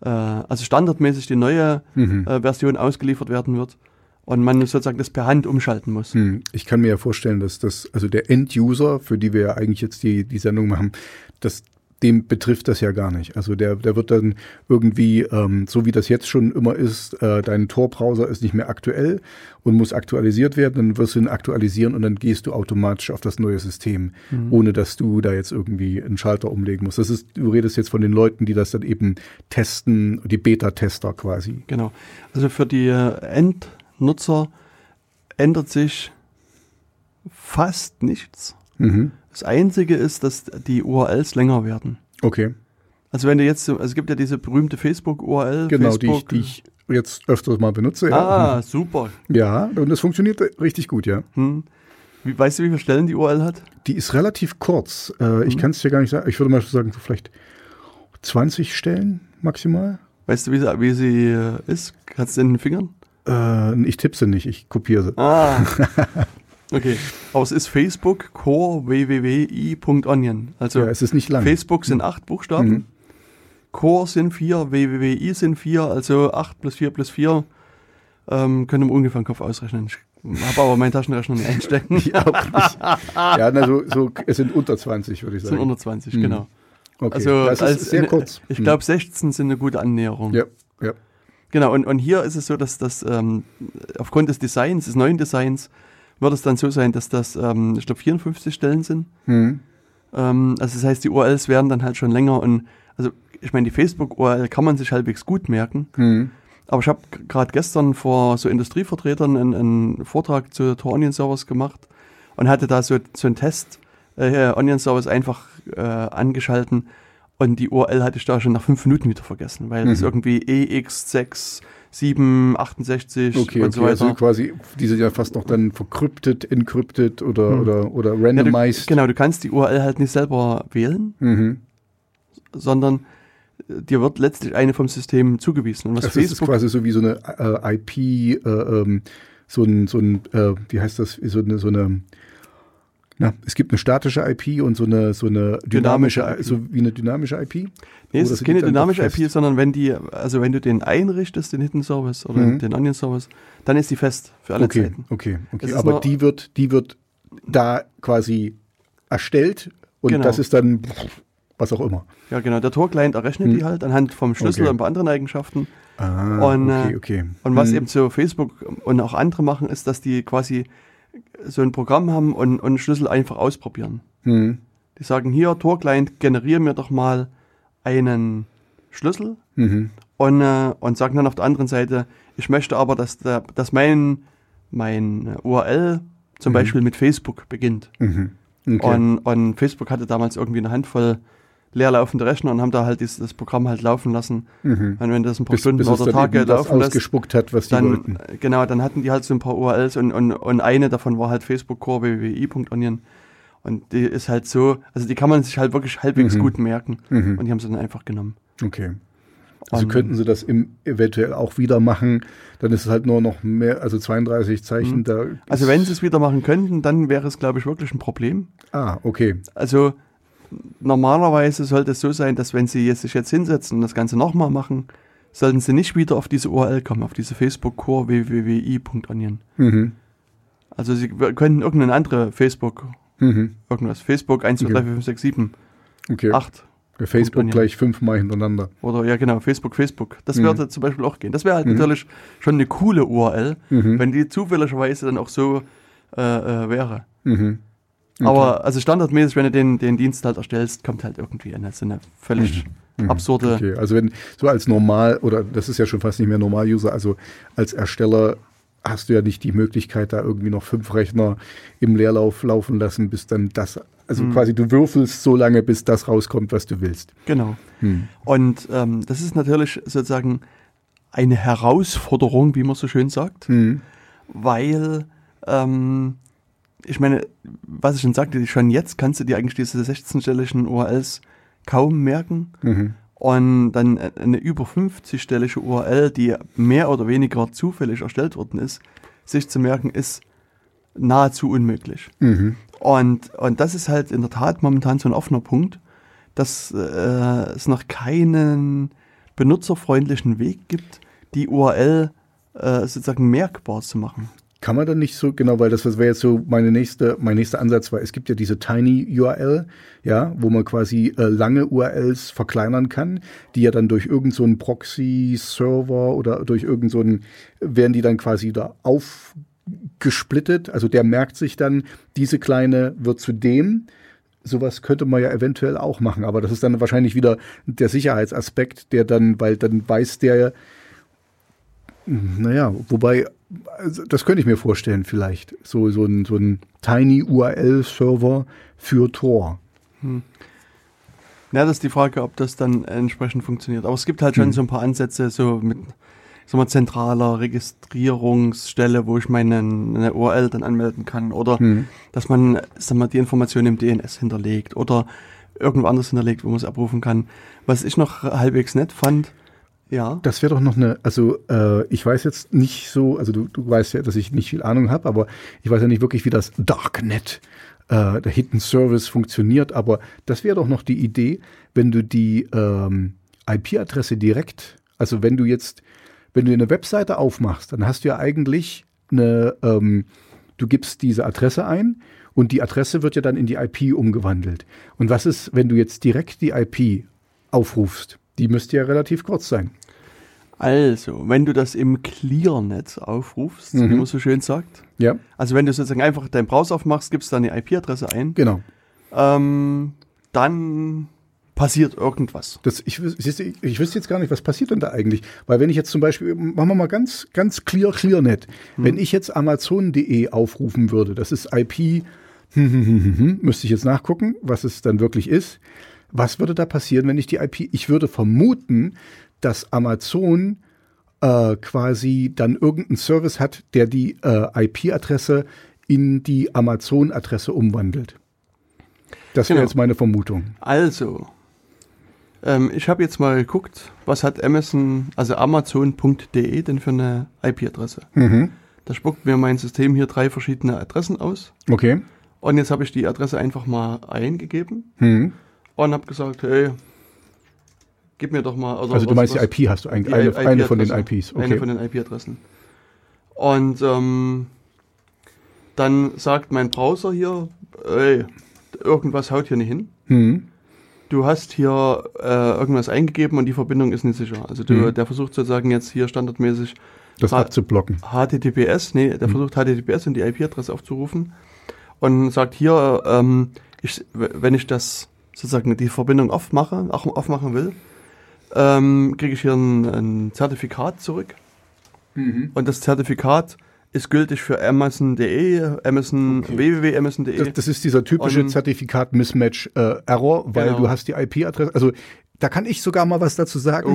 also standardmäßig die neue Mhm. äh, Version ausgeliefert werden wird und man sozusagen das per Hand umschalten muss. Hm, Ich kann mir ja vorstellen, dass das, also der End-User, für die wir ja eigentlich jetzt die, die Sendung machen, dass dem betrifft das ja gar nicht. Also der, der wird dann irgendwie, ähm, so wie das jetzt schon immer ist, äh, dein Tor-Browser ist nicht mehr aktuell und muss aktualisiert werden, dann wirst du ihn aktualisieren und dann gehst du automatisch auf das neue System, ohne dass du da jetzt irgendwie einen Schalter umlegen musst. Das ist, du redest jetzt von den Leuten, die das dann eben testen, die Beta-Tester quasi. Genau. Also für die äh, Endnutzer ändert sich fast nichts. Mhm. Das Einzige ist, dass die URLs länger werden. Okay, Also wenn du jetzt, so- also es gibt ja diese berühmte Facebook-URL. genau, die ich, Facebook, die ich jetzt öfters mal benutze. Ja. Ah, super. Ja, und das funktioniert richtig gut, ja. Hm. Wie, weißt du, wie viele Stellen die URL hat? Die ist relativ kurz. Äh, Ich Mhm. kann es dir gar nicht sagen. Ich würde mal sagen, so vielleicht 20 Stellen maximal. Weißt du, wie sie, wie sie äh, ist? Kannst du in den Fingern? Äh, ich tippe sie nicht, ich kopiere sie. Ah. Okay. Aber es ist Facebook core www.i.onion. Also ja, es ist nicht lang. Facebook sind acht Buchstaben. Mhm. Core sind vier, www.i sind vier, also acht plus vier plus vier. Ähm, können wir ungefähr den Kopf ausrechnen. Ich habe aber meinen Taschenrechner nicht einstecken. Ich auch nicht. ja, na, so, so, es sind unter 20, würde ich sind sagen. unter 20, Mhm. genau. Okay, Also das als ist sehr in- kurz. Ich Mhm. glaube, 16 sind eine gute Annäherung. Ja, ja. Genau, und, und hier ist es so, dass das ähm, aufgrund des Designs, des neuen Designs, wird es dann so sein, dass das, ähm, ich glaube, 54 Stellen sind. Mhm. Ähm, also das heißt, die URLs werden dann halt schon länger und also ich meine, die Facebook-URL kann man sich halbwegs gut merken, Mhm. aber ich habe gerade gestern vor so Industrievertretern einen, einen Vortrag zu Tor Onion Servers gemacht und hatte da so, so einen Test äh, Onion Servers einfach äh, angeschalten und die URL hatte ich da schon nach fünf Minuten wieder vergessen, weil das Mhm. irgendwie EX6768 Okay, und so okay, weiter. also quasi, die sind ja fast noch dann verkryptet, encrypted oder, Mhm. oder, oder ja, du, randomized. genau, du kannst die URL halt nicht selber wählen, Mhm. sondern äh, dir wird letztlich eine vom System zugewiesen. Und was Also ist quasi so wie so eine äh, IP, äh, ähm, so ein, so ein äh, wie heißt das, so eine, so eine, na, es gibt eine statische IP und so eine, so eine dynamische, Dynamische IP. so wie eine dynamische IP. Nee, es ist keine dynamische fest? IP, sondern wenn die, also wenn du den einrichtest, den Hidden Service oder Mhm. den Onion Service, dann ist die fest für alle Okay, Zeiten. okay, okay. Aber die wird, die wird da quasi erstellt und Genau. das ist dann was auch immer. Ja, genau. Der Tor-Client errechnet Mhm. die halt anhand vom Schlüssel Okay. und ein paar anderen Eigenschaften. Ah, Und, okay, äh, okay. Und was Hm. eben so Facebook und auch andere machen, ist, dass die quasi so ein Programm haben und, und einen Schlüssel einfach ausprobieren. Hm. Die sagen hier, Tor-Client, generiere mir doch mal einen Schlüssel Mhm. und, äh, und sagen dann auf der anderen Seite, ich möchte aber, dass, der, dass mein, mein URL zum Mhm. Beispiel mit Facebook beginnt. Mhm. Okay. Und, und Facebook hatte damals irgendwie eine Handvoll leerlaufende Rechner und haben da halt dieses, das Programm halt laufen lassen. mhm. Und wenn das ein paar Bis, Stunden bis oder Tage laufen lässt, ausgespuckt hat, was die dann, wollten. äh, genau, dann hatten die halt so ein paar URLs und, und, und eine davon war halt Facebook Core www.onion. Und die ist halt so, also die kann man sich halt wirklich halbwegs Mhm. gut merken. Mhm. Und die haben sie dann einfach genommen. Okay. Also Und- könnten sie das im, eventuell auch wieder machen, dann ist es halt nur noch mehr, also 32 Zeichen Mhm. da. Also wenn sie es wieder machen könnten, dann wäre es, glaube ich, wirklich ein Problem. Ah, okay. Also normalerweise sollte es so sein, dass wenn sie sich jetzt hinsetzen und das Ganze nochmal machen, sollten sie nicht wieder auf diese URL kommen, auf diese Facebook Core www.i.onion. Mhm. Also Sie könnten irgendeine andere Facebook, Mhm. irgendwas, Facebook 1, 2, 3, 4, 5, 6, 7, Okay. 8 Facebook gleich fünfmal hintereinander. oder ja genau, Facebook, Facebook. Das Mhm. würde zum Beispiel auch gehen. Das wäre halt natürlich schon eine coole URL, Mhm. wenn die zufälligerweise dann auch so äh, äh, wäre. Mhm. Aber also standardmäßig, wenn du den, den Dienst halt erstellst, kommt halt irgendwie eine, so eine völlig absurde. Mhm. Okay, also wenn so als normal oder das ist ja schon fast nicht mehr Normal-User, also als Ersteller hast du ja nicht die Möglichkeit, da irgendwie noch fünf Rechner im Leerlauf laufen lassen, bis dann das, also Mhm. quasi du würfelst so lange, bis das rauskommt, was du willst. Genau. Hm. Und ähm, das ist natürlich sozusagen eine Herausforderung, wie man so schön sagt, Hm. weil ähm, ich meine, was ich schon sagte, schon jetzt kannst du dir eigentlich diese 16-stelligen URLs kaum merken. Mhm. Und dann eine über 50-stellige URL, die mehr oder weniger zufällig erstellt worden ist, sich zu merken, ist nahezu unmöglich. Mhm. Und, und das ist halt in der Tat momentan so ein offener Punkt, dass äh, es noch keinen benutzerfreundlichen Weg gibt, die URL äh, sozusagen merkbar zu machen. Kann man dann nicht so, genau, weil das wäre jetzt so meine nächste, mein nächster Ansatz war, es gibt ja diese Tiny URL, ja, wo man quasi äh, lange URLs verkleinern kann, die ja dann durch irgendeinen so Proxy-Server oder durch irgendeinen, so werden die dann quasi da aufgesplittet, also der merkt sich dann, diese kleine wird zu dem, sowas könnte man ja eventuell auch machen, aber das ist dann wahrscheinlich wieder der Sicherheitsaspekt, der dann, weil dann weiß der, naja, wobei, also das könnte ich mir vorstellen vielleicht. So, so ein, so ein Tiny URL-Server für Tor. Ja, das ist die Frage, ob das dann entsprechend funktioniert. Aber es gibt halt schon so ein paar Ansätze, so mit so mal zentraler Registrierungsstelle, wo ich meine eine URL dann anmelden kann. Oder dass man sag mal, die Informationen im DNS hinterlegt oder irgendwo anders hinterlegt, wo man es abrufen kann. Was ich noch halbwegs nett fand, ja. Das wäre doch noch eine, also äh, ich weiß jetzt nicht so, also du, du weißt ja, dass ich nicht viel Ahnung habe, aber ich weiß ja nicht wirklich, wie das Darknet, äh, der Hidden Service funktioniert, aber das wäre doch noch die Idee, wenn du die ähm, IP-Adresse direkt, also wenn du jetzt, wenn du eine Webseite aufmachst, dann hast du ja eigentlich eine, ähm, du gibst diese Adresse ein und die Adresse wird ja dann in die IP umgewandelt. Und was ist, wenn du jetzt direkt die IP aufrufst? Die müsste ja relativ kurz sein. Also, wenn du das im Clearnet aufrufst, wie Mhm. man so schön sagt, Ja, also wenn du sozusagen einfach deinen Browser aufmachst, gibst deine IP-Adresse ein, genau. ähm, dann passiert irgendwas. Das, ich, du, ich, ich wüsste jetzt gar nicht, was passiert denn da eigentlich. Weil wenn ich jetzt zum Beispiel, machen wir mal ganz, ganz clear, clear net. Wenn ich jetzt Amazon.de aufrufen würde, das ist IP, müsste ich jetzt nachgucken, was es dann wirklich ist. Was würde da passieren, wenn ich die IP, ich würde vermuten, dass Amazon äh, quasi dann irgendeinen Service hat, der die äh, IP-Adresse in die Amazon-Adresse umwandelt. Das wäre Genau. jetzt meine Vermutung. Also, ähm, ich habe jetzt mal geguckt, was hat Amazon, also Amazon.de denn für eine IP-Adresse. Mhm. Da spuckt mir mein System hier drei verschiedene Adressen aus. Okay. Und jetzt habe ich die Adresse einfach mal eingegeben Mhm. Und habe gesagt, hey, gib mir doch mal. Oder Also du meinst die IP hast du eigentlich, eine, IP eine von den. IPs. Eine Okay. von den IP-Adressen. Und ähm, dann sagt mein Browser hier, ey, irgendwas haut hier nicht hin. Hm. Du hast hier äh, irgendwas eingegeben und die Verbindung ist nicht sicher. Also du, Mhm. der versucht sozusagen jetzt hier standardmäßig Das abzublocken. HTTPS, nee, der versucht HTTPS und die IP-Adresse aufzurufen und sagt hier, ähm, ich, wenn ich das sozusagen die Verbindung aufmache, auch aufmachen will, ähm, kriege ich hier ein, ein Zertifikat zurück. Mhm. Und das Zertifikat ist gültig für Amazon.de, Amazon, Okay. www.amazon.de. Das, das ist dieser typische Und- Zertifikat-Mismatch-Error, weil Genau. du hast die IP-Adresse, also da kann ich sogar mal was dazu sagen.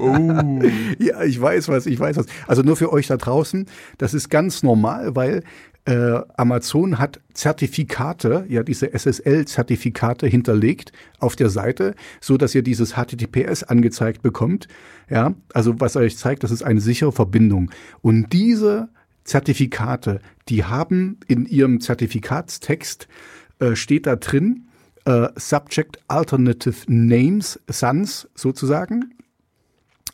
Uh, uh. Ja, ich weiß was, ich weiß was. Also nur für euch da draußen, das ist ganz normal, weil äh, Amazon hat Zertifikate, ja diese SSL-Zertifikate hinterlegt auf der Seite, so dass ihr dieses HTTPS angezeigt bekommt. Ja, also was euch zeigt, das ist eine sichere Verbindung. Und diese Zertifikate, die haben in ihrem Zertifikatstext äh, steht da drin äh, Subject Alternative Names, SANS sozusagen.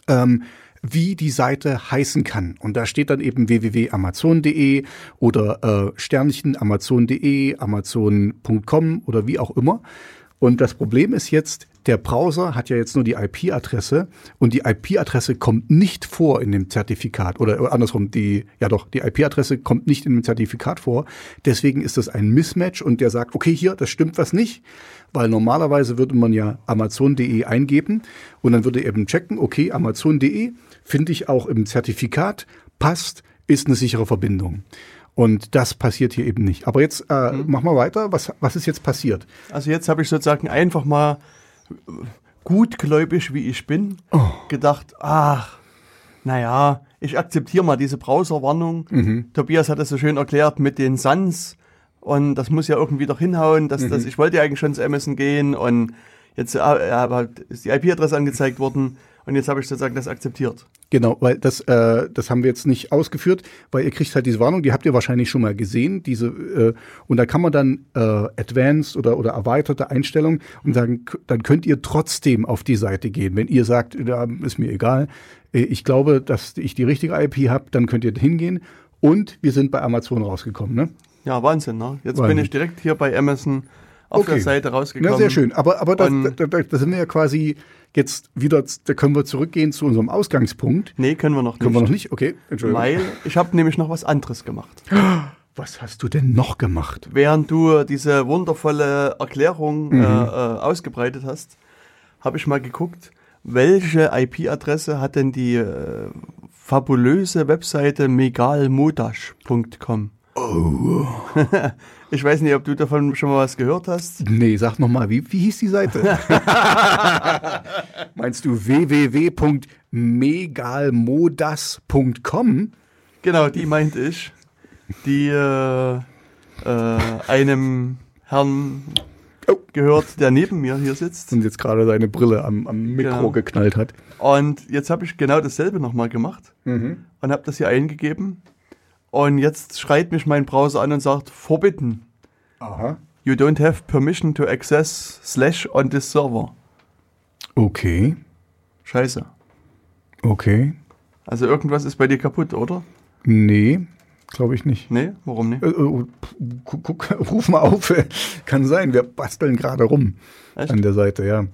Ähm, wie die Seite heißen kann. Und da steht dann eben www.amazon.de oder äh, Sternchen amazon.de, amazon.com oder wie auch immer. Und das Problem ist jetzt, der Browser hat ja jetzt nur die IP-Adresse und die IP-Adresse kommt nicht vor in dem Zertifikat oder andersrum, die, ja doch, die IP-Adresse kommt nicht in dem Zertifikat vor. Deswegen ist das ein Mismatch und der sagt, okay, hier, das stimmt was nicht, weil normalerweise würde man ja amazon.de eingeben und dann würde eben checken, okay, amazon.de finde ich auch im Zertifikat, passt, ist eine sichere Verbindung. Und das passiert hier eben nicht. Aber jetzt äh, mhm. mach mal weiter. Was, was ist jetzt passiert? Also jetzt habe ich sozusagen einfach mal gutgläubig wie ich bin, oh. gedacht, ach, naja, ich akzeptiere mal diese Browserwarnung. Mhm. Tobias hat das so schön erklärt mit den Sans und das muss ja irgendwie doch hinhauen. Dass, mhm. dass, ich wollte ja eigentlich schon zu Amazon gehen und jetzt äh, ist die IP-Adresse angezeigt worden. Und jetzt habe ich sozusagen das akzeptiert. Genau, weil das, äh, das haben wir jetzt nicht ausgeführt, weil ihr kriegt halt diese Warnung, die habt ihr wahrscheinlich schon mal gesehen, diese, äh, und da kann man dann äh, Advanced oder, oder erweiterte Einstellungen und sagen, dann könnt ihr trotzdem auf die Seite gehen. Wenn ihr sagt, ja, ist mir egal, äh, ich glaube, dass ich die richtige IP habe, dann könnt ihr hingehen. Und wir sind bei Amazon rausgekommen, ne? Ja, Wahnsinn, ne? Jetzt Wahnsinn. bin ich direkt hier bei Amazon auf okay. der Seite rausgekommen. Ja, sehr schön. Aber, aber da, da, da, da sind wir ja quasi jetzt wieder, da können wir zurückgehen zu unserem Ausgangspunkt. Nee, können wir noch nicht. Können wir noch nicht? Okay, Entschuldigung. Weil ich habe nämlich noch was anderes gemacht. Was hast du denn noch gemacht? Während du diese wundervolle Erklärung mhm. äh, äh, ausgebreitet hast, habe ich mal geguckt, welche IP-Adresse hat denn die äh, fabulöse Webseite megalmodash.com? Oh. ich weiß nicht, ob du davon schon mal was gehört hast. Nee, sag nochmal, wie, wie hieß die Seite? Meinst du www.megalmodas.com? Genau, die meinte ich. Die äh, äh, einem Herrn oh. gehört, der neben mir hier sitzt. Und jetzt gerade seine Brille am, am Mikro genau. geknallt hat. Und jetzt habe ich genau dasselbe nochmal gemacht mhm. und habe das hier eingegeben und jetzt schreit mich mein Browser an und sagt, forbidden. Aha. You don't have permission to access slash on this server. Okay. Scheiße. Okay. Also irgendwas ist bei dir kaputt, oder? Nee, glaube ich nicht. Nee, warum nicht? Äh, äh, guck, guck, ruf mal auf. Kann sein, wir basteln gerade rum Echt? an der Seite, ja.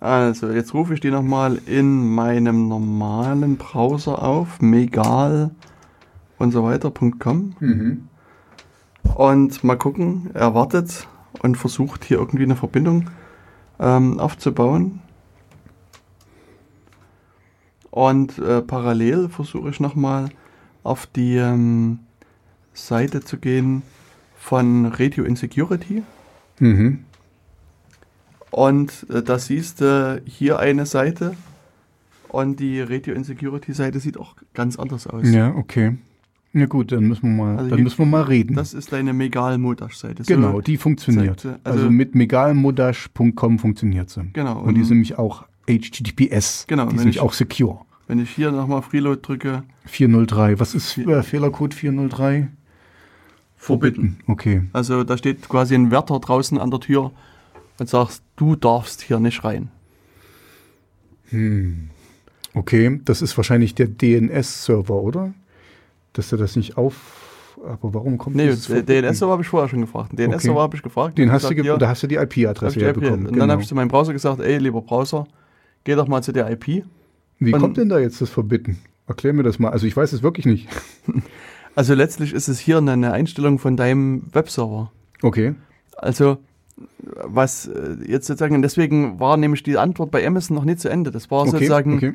Also, jetzt rufe ich die nochmal in meinem normalen Browser auf. Megal und so weiter.com. Mhm. Und mal gucken, er wartet und versucht hier irgendwie eine Verbindung ähm, aufzubauen. Und äh, parallel versuche ich nochmal auf die ähm, Seite zu gehen von Radio Insecurity. Mhm. Und äh, da siehst du hier eine Seite und die Radio Insecurity Seite sieht auch ganz anders aus. Ja, okay. Ja gut, dann müssen wir mal, also dann müssen wir mal reden. Das ist deine Megalmodash-Seite. Genau, die funktioniert. Seite, also, also, mit megalmodash.com funktioniert sie. Genau. Und, und die sind nämlich auch HTTPS. Genau. Die sind nämlich auch secure. Wenn ich hier nochmal Freeload drücke. 403. Was ist äh, Fehlercode 403? Forbidden. Okay. Also da steht quasi ein Wärter draußen an der Tür und sagst, du darfst hier nicht rein. Hm. Okay, das ist wahrscheinlich der DNS-Server, oder? Dass er das nicht auf. Aber warum kommt nee, das? Nee, DNS-Server habe ich vorher schon gefragt. DNS-Server okay. habe ich gefragt. Den hast gesagt, du, da hast du die IP-Adresse ja bekommen. Und genau. dann habe ich zu meinem Browser gesagt, ey, lieber Browser, geh doch mal zu der IP. Wie und kommt denn da jetzt das Verbitten? Erklär mir das mal. Also ich weiß es wirklich nicht. also letztlich ist es hier eine Einstellung von deinem Webserver. Okay. Also was äh, jetzt sozusagen, deswegen war nämlich die Antwort bei Amazon noch nicht zu Ende. Das war okay, sozusagen, okay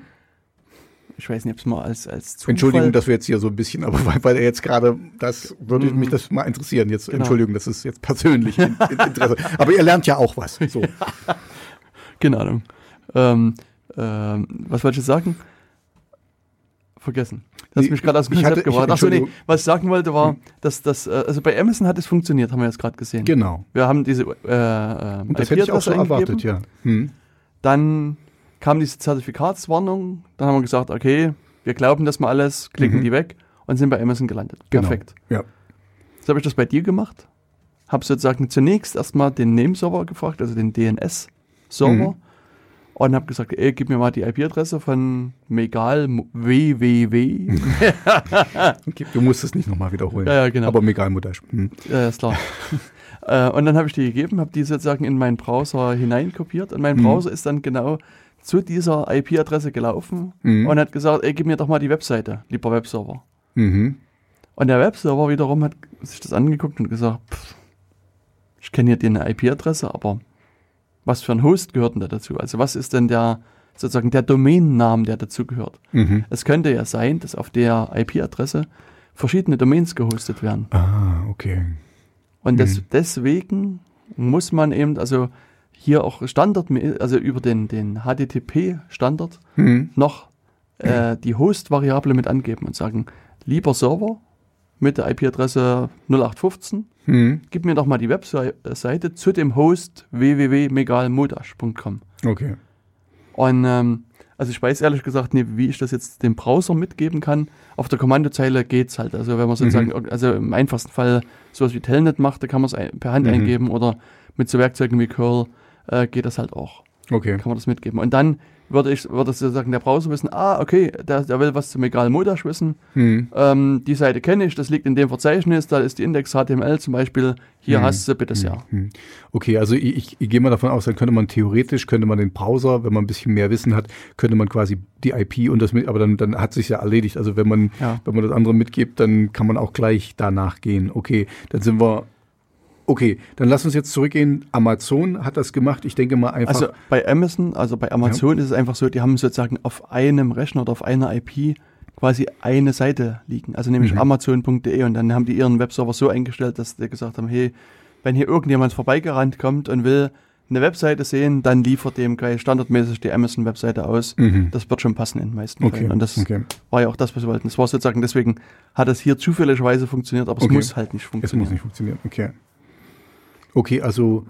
ich weiß nicht, ob es mal als, als Zufall Entschuldigung, dass wir jetzt hier so ein bisschen, aber weil, weil er jetzt gerade, das würde mhm. mich das mal interessieren. Jetzt, genau. Entschuldigung, das ist jetzt persönlich in, in Interesse. aber ihr lernt ja auch was. So. genau. Ähm, ähm, was wollte ich jetzt sagen? Vergessen. Das nee, mich gerade aus dem Konzept gebracht. Achso, nee, was ich sagen wollte war, hm. dass das, äh, also bei Amazon hat es funktioniert, haben wir jetzt gerade gesehen. Genau. Wir haben diese äh, äh, Und das hätte ich auch so erwartet, ja. Hm. Dann kam diese Zertifikatswarnung, dann haben wir gesagt, okay, wir glauben das mal alles, klicken mhm. die weg und sind bei Amazon gelandet. Genau. Perfekt. Ja. Jetzt habe ich das bei dir gemacht, habe sozusagen zunächst erstmal den Name-Server gefragt, also den DNS-Server. Mhm. und habe gesagt, ey, gib mir mal die IP-Adresse von Megal www. du musst es nicht nochmal wiederholen. Ja, ja, genau. Aber Megal Mudash. Hm. Ja, ist klar. äh, und dann habe ich die gegeben, habe die sozusagen in meinen Browser hineinkopiert und mein Browser ist dann genau zu dieser IP-Adresse gelaufen Mhm. und hat gesagt, ey, gib mir doch mal die Webseite, lieber Webserver. Mhm. Und der Webserver wiederum hat sich das angeguckt und gesagt, pff, ich kenne hier die IP-Adresse, aber was für ein Host gehört denn da dazu? Also was ist denn der sozusagen der Domainnamen, der dazu gehört? Mhm. Es könnte ja sein, dass auf der IP-Adresse verschiedene Domains gehostet werden. Ah, okay. Und das, Mhm. deswegen muss man eben, also hier auch Standard, also über den, den HTTP-Standard Mhm. noch äh, die Host-Variable mit angeben und sagen, lieber Server mit der IP-Adresse 0815, Mhm. gib mir doch mal die Webseite zu dem Host www.megalmodash.com. Okay. Und ähm, also ich weiß ehrlich gesagt nicht, wie ich das jetzt dem Browser mitgeben kann. Auf der Kommandozeile geht's halt. Also wenn man sozusagen, also im einfachsten Fall sowas wie Telnet macht, da kann man es per Hand Mhm. eingeben oder mit so Werkzeugen wie curl äh, geht das halt auch. Okay. Kann man das mitgeben. Und dann würde ich, würde sozusagen der Browser wissen, ah, okay, der, der will was zum Egal Modash wissen. Mhm. Ähm, die Seite kenne ich, das liegt in dem Verzeichnis, da ist die Index HTML zum Beispiel. Hier Mhm. hast du bitte sehr. Mhm. Okay, also ich, ich, ich gehe mal davon aus, dann könnte man theoretisch, könnte man den Browser, wenn man ein bisschen mehr Wissen hat, könnte man quasi die IP und das mit, aber dann, dann hat sich ja erledigt. Also wenn man, Ja. wenn man das andere mitgibt, dann kann man auch gleich danach gehen. Okay, dann sind wir, okay, dann lass uns jetzt zurückgehen. Amazon hat das gemacht. Ich denke mal einfach. Also bei Amazon, also bei Amazon ist es einfach so, die haben sozusagen auf einem Rechner oder auf einer IP quasi eine Seite liegen. Also nämlich Mhm. amazon.de und dann haben die ihren Webserver so eingestellt, dass die gesagt haben, hey, wenn hier irgendjemand vorbeigerannt kommt und will eine Webseite sehen, dann liefert dem gleich standardmäßig die Amazon-Webseite aus. Mhm. Das wird schon passen in den meisten Okay, Fällen. Und das okay. war ja auch das, was wir wollten. Das war sozusagen, deswegen hat es hier zufälligerweise funktioniert, aber Okay. es muss halt nicht Es funktionieren. muss nicht funktionieren. Okay. Okay, also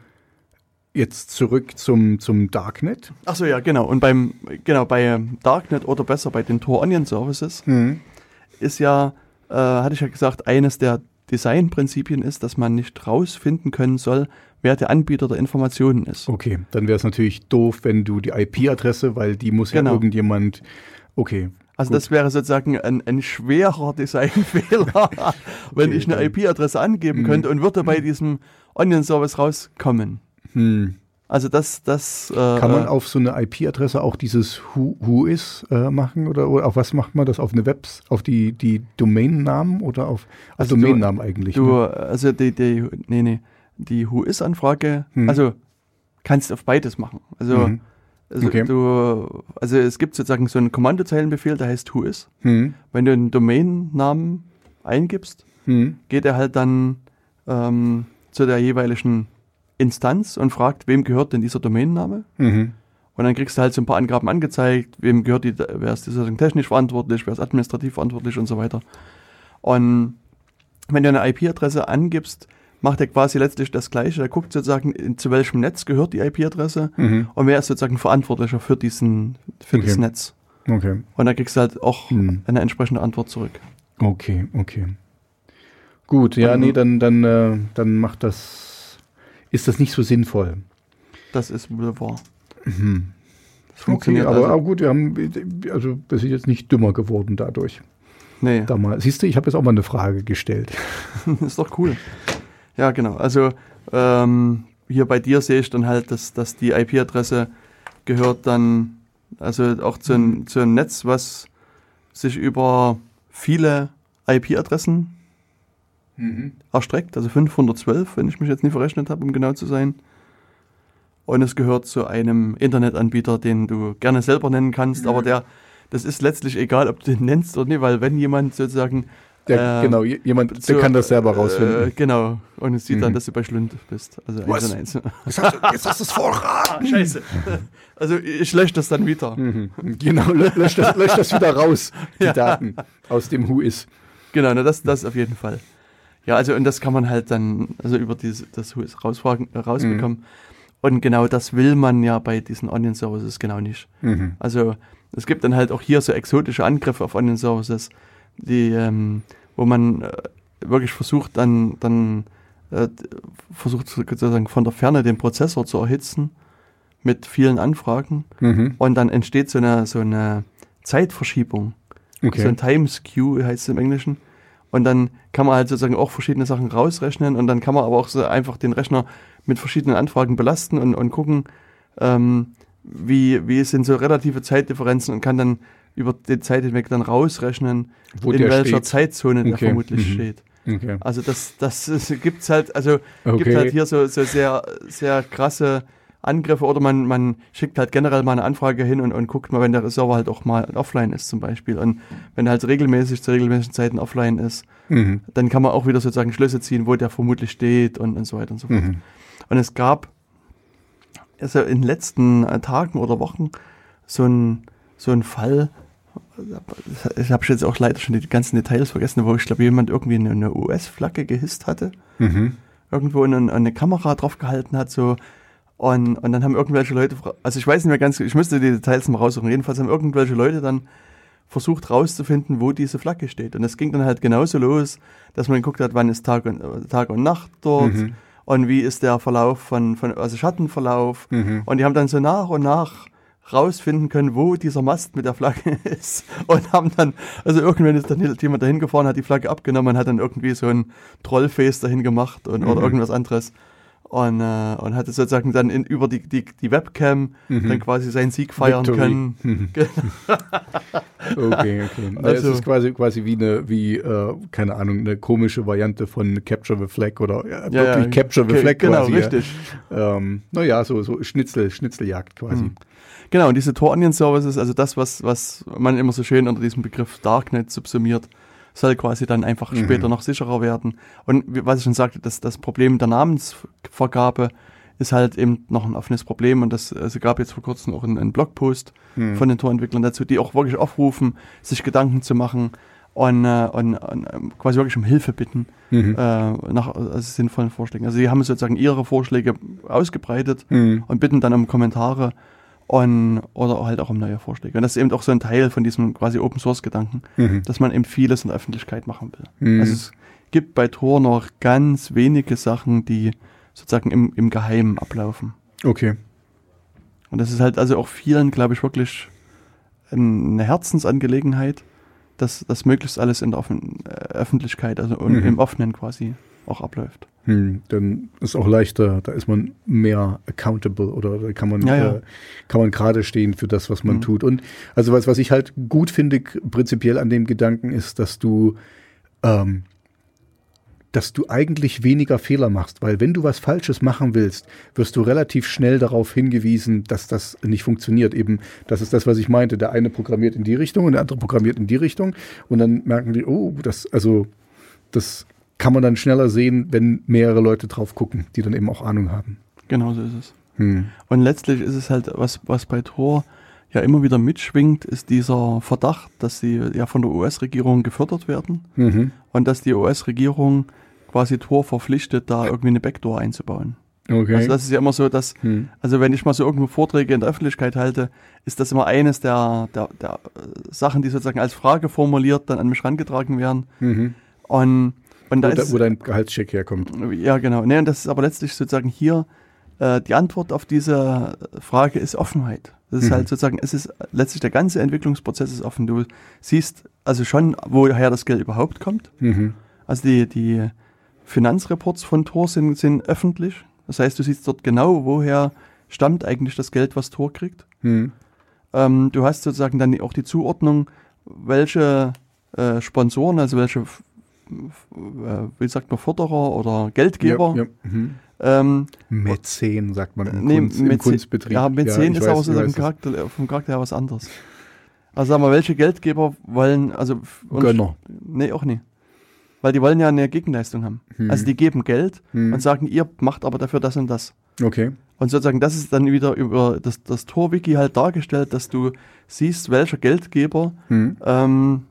jetzt zurück zum, zum Darknet. Ach so, ja, genau. Und beim, genau, bei ähm, Darknet oder besser bei den Tor Onion Services Mhm. ist ja, äh, hatte ich ja gesagt, eines der Designprinzipien ist, dass man nicht rausfinden können soll, wer der Anbieter der Informationen ist. Okay, dann wäre es natürlich doof, wenn du die IP-Adresse, weil die muss Genau. ja irgendjemand. Okay. Also gut. das wäre sozusagen ein, ein schwerer Designfehler, wenn Okay, ich eine IP-Adresse angeben Mhm. könnte und würde bei diesem Onion-Service rauskommen. Hm. Also das, das äh, Kann man äh, auf so eine IP-Adresse auch dieses Who, Who is äh, machen oder, oder auf was macht man das? Auf eine Webs, auf die, die Domainnamen oder auf, auf Also du- Domainnamen eigentlich? Du, ne? also die, die, nee, nee, die Who-Is-Anfrage, Hm. also kannst auf beides machen. Also, Mhm. Also Okay. du, also es gibt sozusagen so einen Kommandozeilenbefehl, der heißt Who-Is. Hm. Wenn du einen Domainnamen eingibst, Hm. geht er halt dann ähm, zu der jeweiligen Instanz und fragt, wem gehört denn dieser Domainname? Mhm. Und dann kriegst du halt so ein paar Angaben angezeigt, wem gehört die, wer ist sozusagen technisch verantwortlich, wer ist administrativ verantwortlich und so weiter. Und wenn du eine IP-Adresse angibst, macht er quasi letztlich das Gleiche. Er guckt sozusagen, zu welchem Netz gehört die IP-Adresse Mhm. und wer ist sozusagen verantwortlicher für diesen, für Okay. das Netz. Okay. Und dann kriegst du halt auch Mhm. eine entsprechende Antwort zurück. Okay, okay. Gut, ja, Und- nee, dann, dann, äh, dann macht das, ist das nicht so sinnvoll. Das ist wohl wahr. Mhm. Das Okay, aber, also. aber gut, wir haben, also wir sind jetzt nicht dümmer geworden dadurch. Nee, Damals. Siehst du, ich habe jetzt auch mal eine Frage gestellt. ist doch cool. Ja, genau. Also ähm, hier bei dir sehe ich dann halt, dass, dass die IP-Adresse gehört dann also auch zu, ein- zu einem Netz, was sich über viele IP-Adressen erstreckt, also 512, wenn ich mich jetzt nicht verrechnet habe, um genau zu sein. Und es gehört zu einem Internetanbieter, den du gerne selber nennen kannst, aber der, das ist letztlich egal, ob du den nennst oder nicht, weil wenn jemand sozusagen Der, Ähm, genau, jemand, der kann das selber Äh, rausfinden. genau. Und es sieht dann, Mhm. dass du bei Schlund bist. Also Was? eins und eins. Jetzt hast du- jetzt hast du es verraten. Scheiße. Also ich lösche das dann wieder. Mhm. Genau, lö- lösch das, lösch das wieder raus, die Ja. Daten aus dem Who is. Genau, na, das, das auf jeden Fall. Ja, also und das kann man halt dann, also über diese, das rausfragen, äh, rausbekommen. Mhm. Und genau das will man ja bei diesen Onion-Services genau nicht. Mhm. Also es gibt dann halt auch hier so exotische Angriffe auf Onion-Services, die, ähm, wo man äh, wirklich versucht, dann, dann äh, versucht sozusagen von der Ferne den Prozessor zu erhitzen mit vielen Anfragen Mhm. und dann entsteht so eine, so eine Zeitverschiebung. Okay. So ein Time Skew heißt es im Englischen. Und dann kann man halt sozusagen auch verschiedene Sachen rausrechnen und dann kann man aber auch so einfach den Rechner mit verschiedenen Anfragen belasten und, und gucken, ähm, wie, wie sind so relative Zeitdifferenzen und kann dann über die Zeit hinweg dann rausrechnen, Wo in der welcher steht. Zeitzone der Okay. vermutlich Mhm. steht. Okay. Also das, das ist- gibt's halt, also Okay. gibt halt hier so, so sehr, sehr krasse Angriffe oder man, man schickt halt generell mal eine Anfrage hin und, und guckt mal, wenn der Server halt auch mal offline ist zum Beispiel. Und wenn er halt regelmäßig zu regelmäßigen Zeiten offline ist, Mhm. dann kann man auch wieder sozusagen Schlüsse ziehen, wo der vermutlich steht und, und so weiter und so fort. Mhm. Und es gab also in den letzten äh, Tagen oder Wochen so ein, so ein Fall, ich habe jetzt auch leider schon die ganzen Details vergessen, wo ich glaube, jemand irgendwie eine, US-Flagge gehisst hatte, Mhm. irgendwo eine, eine Kamera drauf gehalten hat, so. Und, und dann haben irgendwelche Leute, also ich weiß nicht mehr ganz, ich müsste die Details mal raussuchen. Jedenfalls haben irgendwelche Leute dann versucht rauszufinden, wo diese Flagge steht. Und es ging dann halt genauso los, dass man geguckt hat, wann ist Tag und, äh, Tag und Nacht dort Mhm. und wie ist der Verlauf von, von also Schattenverlauf. Mhm. Und die haben dann so nach und nach rausfinden können, wo dieser Mast mit der Flagge ist. Und haben dann, also irgendwann ist dann jemand dahin gefahren, hat die Flagge abgenommen und hat dann irgendwie so ein Trollface dahin gemacht und, oder Mhm. irgendwas anderes. Und, äh, und hatte sozusagen dann in, über die, die, die Webcam Mhm. dann quasi seinen Sieg feiern Victory. können. Mhm. Okay, okay. Na, Also- es ist quasi, quasi wie eine, wie, äh, keine Ahnung, eine komische Variante von Capture the Flag oder ja, wirklich Capture the Flag Genau, quasi. ja. richtig. Ähm, naja, so, so Schnitzel, Schnitzeljagd quasi. Genau, und diese Tor Onion Services, also das, was, was man immer so schön unter diesem Begriff Darknet subsumiert, soll quasi dann einfach Mhm. später noch sicherer werden. Und was ich schon sagte, das, das Problem der Namensvergabe ist halt eben noch ein offenes Problem und das also gab jetzt vor kurzem auch einen, einen Blogpost Mhm. von den Torentwicklern dazu, die auch wirklich aufrufen, sich Gedanken zu machen und, äh, und, und ähm, quasi wirklich um Hilfe bitten Mhm. äh, nach also sinnvollen Vorschlägen. Also sie haben sozusagen ihre Vorschläge ausgebreitet Mhm. und bitten dann um Kommentare und, oder halt auch um neue Vorschläge. Und das ist eben auch so ein Teil von diesem quasi Open Source Gedanken, Mhm. dass man eben vieles in der Öffentlichkeit machen will. Mhm. Also es gibt bei Tor noch ganz wenige Sachen, die sozusagen im, im Geheimen ablaufen. Okay. Und das ist halt also auch vielen, glaube ich, wirklich eine Herzensangelegenheit, dass das möglichst alles in der Offen äh, Öffentlichkeit, also Mhm. im Offenen quasi auch abläuft. Hm, dann ist auch leichter, da ist man mehr accountable oder da kann man, Ja, ja. Äh, kann man gerade stehen für das, was man Mhm. tut. Und also was, was ich halt gut finde, prinzipiell an dem Gedanken ist, dass du, ähm, dass du eigentlich weniger Fehler machst, weil wenn du was Falsches machen willst, wirst du relativ schnell darauf hingewiesen, dass das nicht funktioniert. Eben, das ist das, was ich meinte. Der eine programmiert in die Richtung und der andere programmiert in die Richtung und dann merken die, oh, das, also, das kann man dann schneller sehen, wenn mehrere Leute drauf gucken, die dann eben auch Ahnung haben. Genau so ist es. Hm. Und letztlich ist es halt, was, was bei Tor ja immer wieder mitschwingt, ist dieser Verdacht, dass sie ja von der US-Regierung gefördert werden Mhm. und dass die US-Regierung quasi Tor verpflichtet, da irgendwie eine Backdoor einzubauen. Okay. Also das ist ja immer so, dass, hm. also wenn ich mal so irgendwo Vorträge in der Öffentlichkeit halte, ist das immer eines der, der, der Sachen, die sozusagen als Frage formuliert dann an mich herangetragen werden. Mhm. Und, und da Wo, ist, wo dein Gehaltscheck herkommt. ja, genau. Nee, und das ist aber letztlich sozusagen hier, äh, die Antwort auf diese Frage ist Offenheit. Das ist Mhm. halt sozusagen, es ist letztlich der ganze Entwicklungsprozess ist offen. Du siehst also schon, woher das Geld überhaupt kommt. Mhm. Also die, die Finanzreports von Tor sind, sind öffentlich. Das heißt, du siehst dort genau, woher stammt eigentlich das Geld, was Tor kriegt. Hm. Ähm, du hast sozusagen dann auch die Zuordnung, welche äh, Sponsoren, also welche, wie sagt man, Förderer oder Geldgeber, Ja, ja. Mhm. ähm, Mäzen, sagt man im, nee, Kunst, im Mäzen- Kunstbetrieb. Ja, Mäzen ich ist weiß, aber weiß es. Charakter, vom Charakter her was anderes. Also sag mal, welche Geldgeber wollen, also Gönner. Nee, auch nie. Weil die wollen ja eine Gegenleistung haben. Hm. Also die geben Geld Hm. und sagen, ihr macht aber dafür das und das. Okay. Und sozusagen, das ist dann wieder über das, das Tor-Wiki halt dargestellt, dass du siehst, welcher Geldgeber Hm. ähm,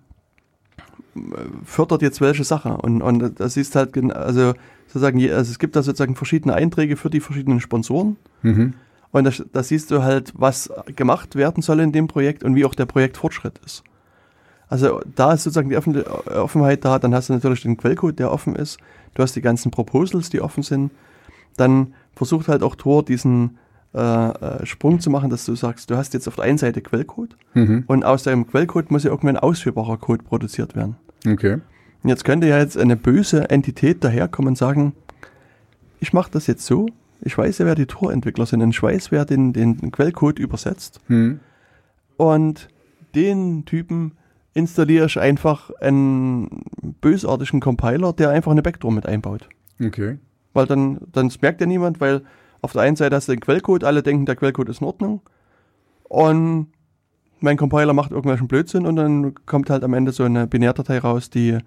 fördert jetzt welche Sache. Und, und das siehst halt, also sozusagen, also es gibt da sozusagen verschiedene Einträge für die verschiedenen Sponsoren. Mhm. Und da, da siehst du halt, was gemacht werden soll in dem Projekt und wie auch der Projektfortschritt ist. Also da ist sozusagen die Offen Offenheit da, dann hast du natürlich den Quellcode, der offen ist. Du hast die ganzen Proposals, die offen sind. Dann versucht halt auch Tor diesen äh, äh, Sprung zu machen, dass du sagst, du hast jetzt auf der einen Seite Quellcode mhm. und aus deinem Quellcode muss ja irgendwann ausführbarer Code produziert werden. Okay. Und jetzt könnte ja jetzt eine böse Entität daherkommen und sagen, ich mache das jetzt so, ich weiß ja, wer die Torentwickler sind, und ich weiß, wer den, den Quellcode übersetzt. Mhm. Und den Typen installiere ich einfach einen bösartigen Compiler, der einfach eine Backdoor mit einbaut. Okay. Weil dann, dann merkt ja niemand, weil auf der einen Seite hast du den Quellcode, alle denken, der Quellcode ist in Ordnung. Und mein Compiler macht irgendwelchen Blödsinn und dann kommt halt am Ende so eine Binärdatei raus, die,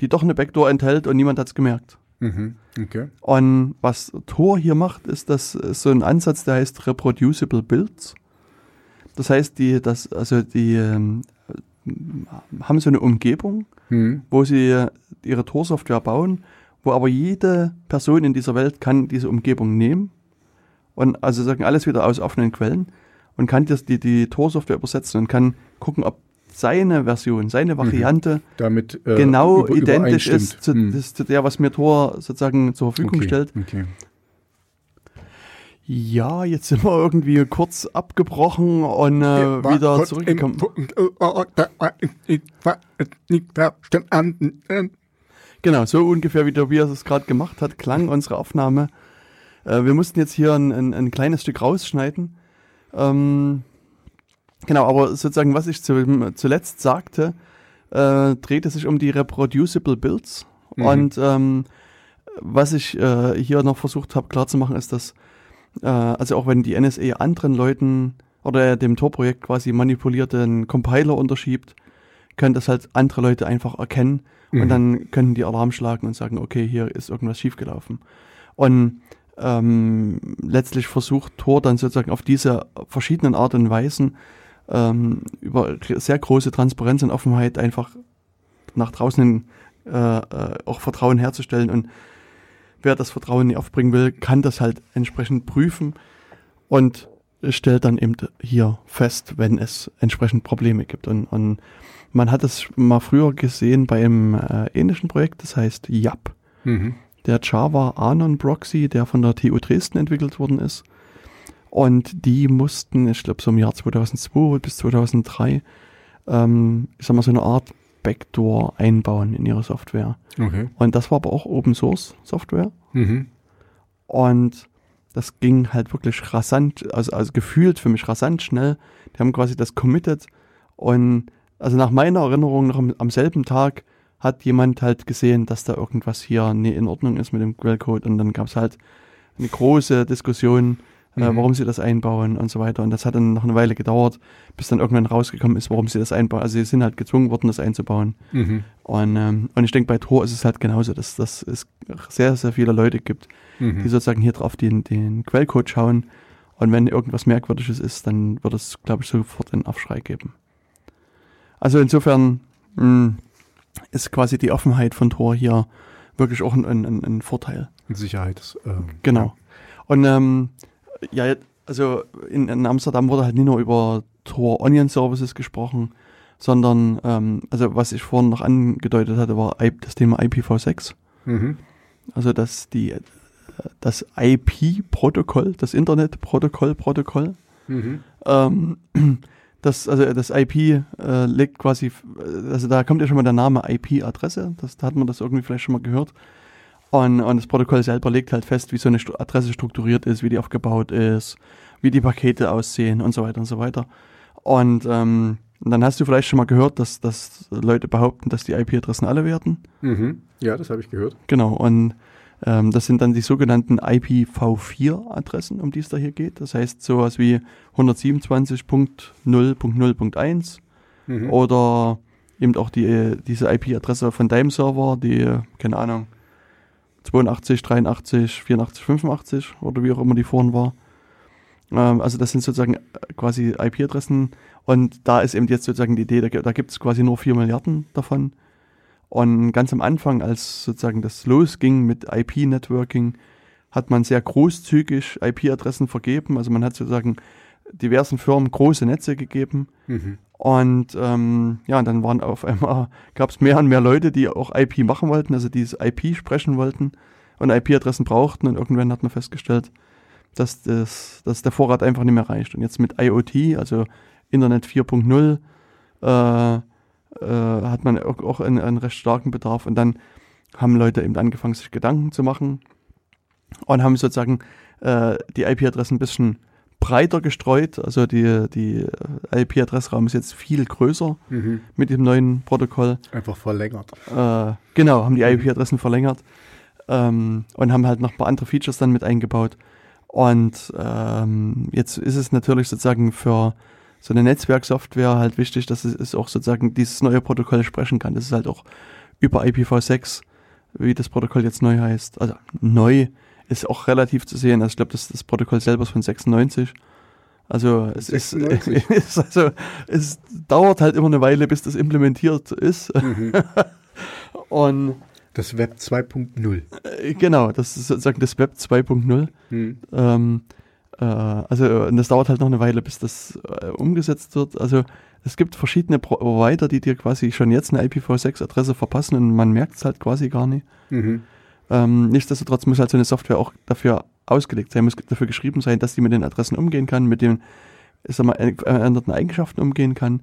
die doch eine Backdoor enthält und niemand hat es gemerkt. Mhm, okay. Und was Tor hier macht, ist, das ist so ein Ansatz, der heißt Reproducible Builds. Das heißt, die, das, also die ähm, haben so eine Umgebung, mhm. wo sie ihre Tor-Software bauen wo aber jede Person in dieser Welt kann diese Umgebung nehmen und also sagen alles wieder aus offenen Quellen und kann das, die, die Tor-Software übersetzen und kann gucken, ob seine Version, seine mhm. Variante mhm. damit äh, genau über, identisch ist zu, mhm. zu, der, was mir Tor sozusagen zur Verfügung okay. stellt. Okay. Ja, jetzt sind wir irgendwie kurz abgebrochen und äh, wieder zurückgekommen. Genau, so ungefähr wie Tobias es gerade gemacht hat, klang unsere Aufnahme. Äh, wir mussten jetzt hier ein, ein, ein kleines Stück rausschneiden. Ähm, genau, aber sozusagen, was ich zu, zuletzt sagte, äh, drehte sich um die Reproducible Builds. Mhm. Und ähm, was ich äh, hier noch versucht habe klarzumachen, ist, dass, äh, also auch wenn die NSA anderen Leuten oder dem Tor-Projekt quasi manipulierten Compiler unterschiebt, können das halt andere Leute einfach erkennen Mhm. Und dann können die Alarm schlagen und sagen, okay, hier ist irgendwas schiefgelaufen. Und ähm, letztlich versucht Tor dann sozusagen auf diese verschiedenen Art und Weisen ähm, über sehr große Transparenz und Offenheit einfach nach draußen äh, äh, auch Vertrauen herzustellen. Und wer das Vertrauen nicht aufbringen will, kann das halt entsprechend prüfen und stellt dann eben hier fest, wenn es entsprechend Probleme gibt. Und, und man hat es mal früher gesehen bei einem äh, ähnlichen Projekt, das heißt YAP. Mhm. Der Java Anon Proxy, der von der TU Dresden entwickelt worden ist. Und die mussten, ich glaube so im Jahr 2002 bis 2003, ähm, ich sag mal so eine Art Backdoor einbauen in ihre Software. Okay. Und das war aber auch Open Source Software. Mhm. Und das ging halt wirklich rasant, also, also gefühlt für mich rasant schnell. Die haben quasi das committed und also nach meiner Erinnerung noch am, am, selben Tag hat jemand halt gesehen, dass da irgendwas hier nicht in Ordnung ist mit dem Quellcode und dann gab es halt eine große Diskussion, äh, mhm. warum sie das einbauen und so weiter. Und das hat dann noch eine Weile gedauert, bis dann irgendwann rausgekommen ist, warum sie das einbauen. Also sie sind halt gezwungen worden, das einzubauen. Mhm. Und, ähm, und ich denke, bei Tor ist es halt genauso, dass, dass es sehr, sehr viele Leute gibt, mhm. die sozusagen hier drauf den, den Quellcode schauen. Und wenn irgendwas Merkwürdiges ist, dann wird es, glaube ich, sofort einen Aufschrei geben. Also insofern mh, hm, ist quasi die Offenheit von Tor hier wirklich auch ein, ein, ein Vorteil. Sicherheit. Ähm, genau. Und ähm, ja, also in, in, Amsterdam wurde halt nicht nur über Tor Onion Services gesprochen, sondern ähm, also was ich vorhin noch angedeutet hatte, war das Thema IPv6. Mhm. Also dass die das IP-Protokoll, das Internet-Protokoll-Protokoll, mhm. ähm, das, also das IP äh, legt quasi, also da kommt ja schon mal der Name IP-Adresse, das, da hat man das irgendwie vielleicht schon mal gehört. Und, und das Protokoll selber legt halt fest, wie so eine Adresse strukturiert ist, wie die aufgebaut ist, wie die Pakete aussehen und so weiter und so weiter. Und ähm, dann hast du vielleicht schon mal gehört, dass, dass Leute behaupten, dass die IP-Adressen alle werden. Mhm. Ja, das habe ich gehört. Genau, und das sind dann die sogenannten IPv4-Adressen, um die es da hier geht. Das heißt sowas wie 127.0.0.1 mhm. oder eben auch die, diese IP-Adresse von deinem Server, die, keine Ahnung, 82, 83, 84, 85 oder wie auch immer die vorhin war. Ähm, also das sind sozusagen äh, quasi IP-Adressen und da ist eben jetzt sozusagen die Idee, da, da gibt es quasi nur 4 Milliarden davon. Und ganz am Anfang, als sozusagen das losging mit IP-Networking, hat man sehr großzügig IP-Adressen vergeben. Also man hat sozusagen diversen Firmen große Netze gegeben. Mhm. Und ähm, ja, und dann waren auf einmal, gab es mehr und mehr Leute, die auch IP machen wollten, also dieses IP sprechen wollten und IP-Adressen brauchten. Und irgendwann hat man festgestellt, dass, das, dass der Vorrat einfach nicht mehr reicht. Und jetzt mit IoT, also Internet 4.0, äh, äh, hat man auch, einen, einen recht starken Bedarf. Und dann haben Leute eben angefangen, sich Gedanken zu machen und haben sozusagen äh, die IP-Adressen ein bisschen breiter gestreut. Also die, die IP-Adressraum ist jetzt viel größer Mhm. mit dem neuen Protokoll. Einfach verlängert. Äh, genau, haben die IP-Adressen verlängert ähm, und haben halt noch ein paar andere Features dann mit eingebaut. Und ähm, jetzt ist es natürlich sozusagen für so eine Netzwerksoftware halt wichtig, dass es auch sozusagen dieses neue Protokoll sprechen kann. Das ist halt auch über IPv6, wie das Protokoll jetzt neu heißt. Also neu ist auch relativ zu sehen. Also ich glaube, das, das Protokoll selber ist von 96. Also es 96. ist, ist also es dauert halt immer eine Weile, bis das implementiert ist. Mhm. Und Das Web 2.0. äh, genau, das ist sozusagen das Web 2.0. Mhm. Ähm, äh, also, äh, und das dauert halt noch eine Weile, bis das äh, umgesetzt wird. Also, es gibt verschiedene Pro Provider, die dir quasi schon jetzt eine IPv6-Adresse verpassen und man merkt es halt quasi gar nicht. Mhm. Ähm, nichtsdestotrotz muss halt so eine Software auch dafür ausgelegt sein, muss dafür geschrieben sein, dass die mit den Adressen umgehen kann, mit den, ich sag mal, äh, veränderten Eigenschaften umgehen kann.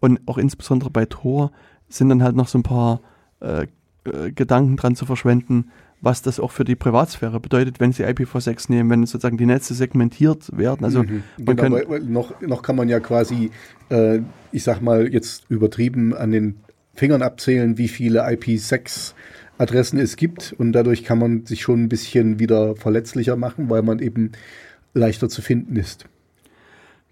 Und auch insbesondere bei Tor sind dann halt noch so ein paar äh, äh, Gedanken dran zu verschwenden, was das auch für die Privatsphäre bedeutet, wenn sie IPv6 nehmen, wenn sozusagen die Netze segmentiert werden. Also Mhm. man genau, kann- weil, noch, noch kann man ja quasi, äh, ich sag mal, jetzt übertrieben an den Fingern abzählen, wie viele IP6-Adressen es gibt. Und dadurch kann man sich schon ein bisschen wieder verletzlicher machen, weil man eben leichter zu finden ist.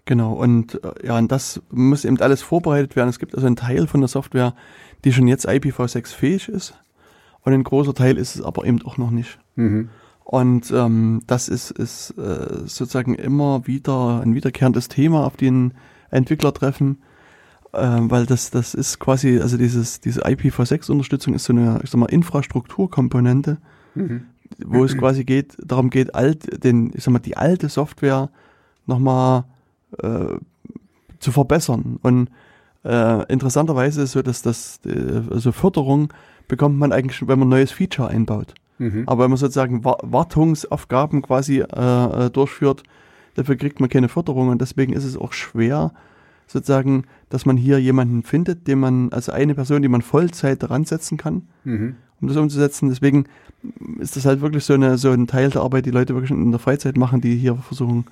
Genau, und äh, ja, und das muss eben alles vorbereitet werden. Es gibt also einen Teil von der Software, die schon jetzt IPv6 fähig ist. Und ein großer Teil ist es aber eben auch noch nicht. Mhm. Und ähm, das ist, ist äh, sozusagen immer wieder ein wiederkehrendes Thema auf den Entwicklertreffen, äh, weil das, das ist quasi, also dieses, diese IPv6-Unterstützung ist so eine, ich sag mal, Infrastrukturkomponente, Mhm. wo es quasi geht, darum geht, alt, den, ich sag mal, die alte Software nochmal äh, zu verbessern. Und äh, interessanterweise ist so, dass das, äh, also Förderung bekommt man eigentlich, schon, wenn man ein neues Feature einbaut. Mhm. Aber wenn man sozusagen Wa- Wartungsaufgaben quasi äh, äh, durchführt, dafür kriegt man keine Förderung und deswegen ist es auch schwer, sozusagen, dass man hier jemanden findet, den man, also eine Person, die man Vollzeit dran setzen kann, Mhm. um das umzusetzen. Deswegen ist das halt wirklich so, eine, so ein Teil der Arbeit, die Leute wirklich in der Freizeit machen, die hier versuchen,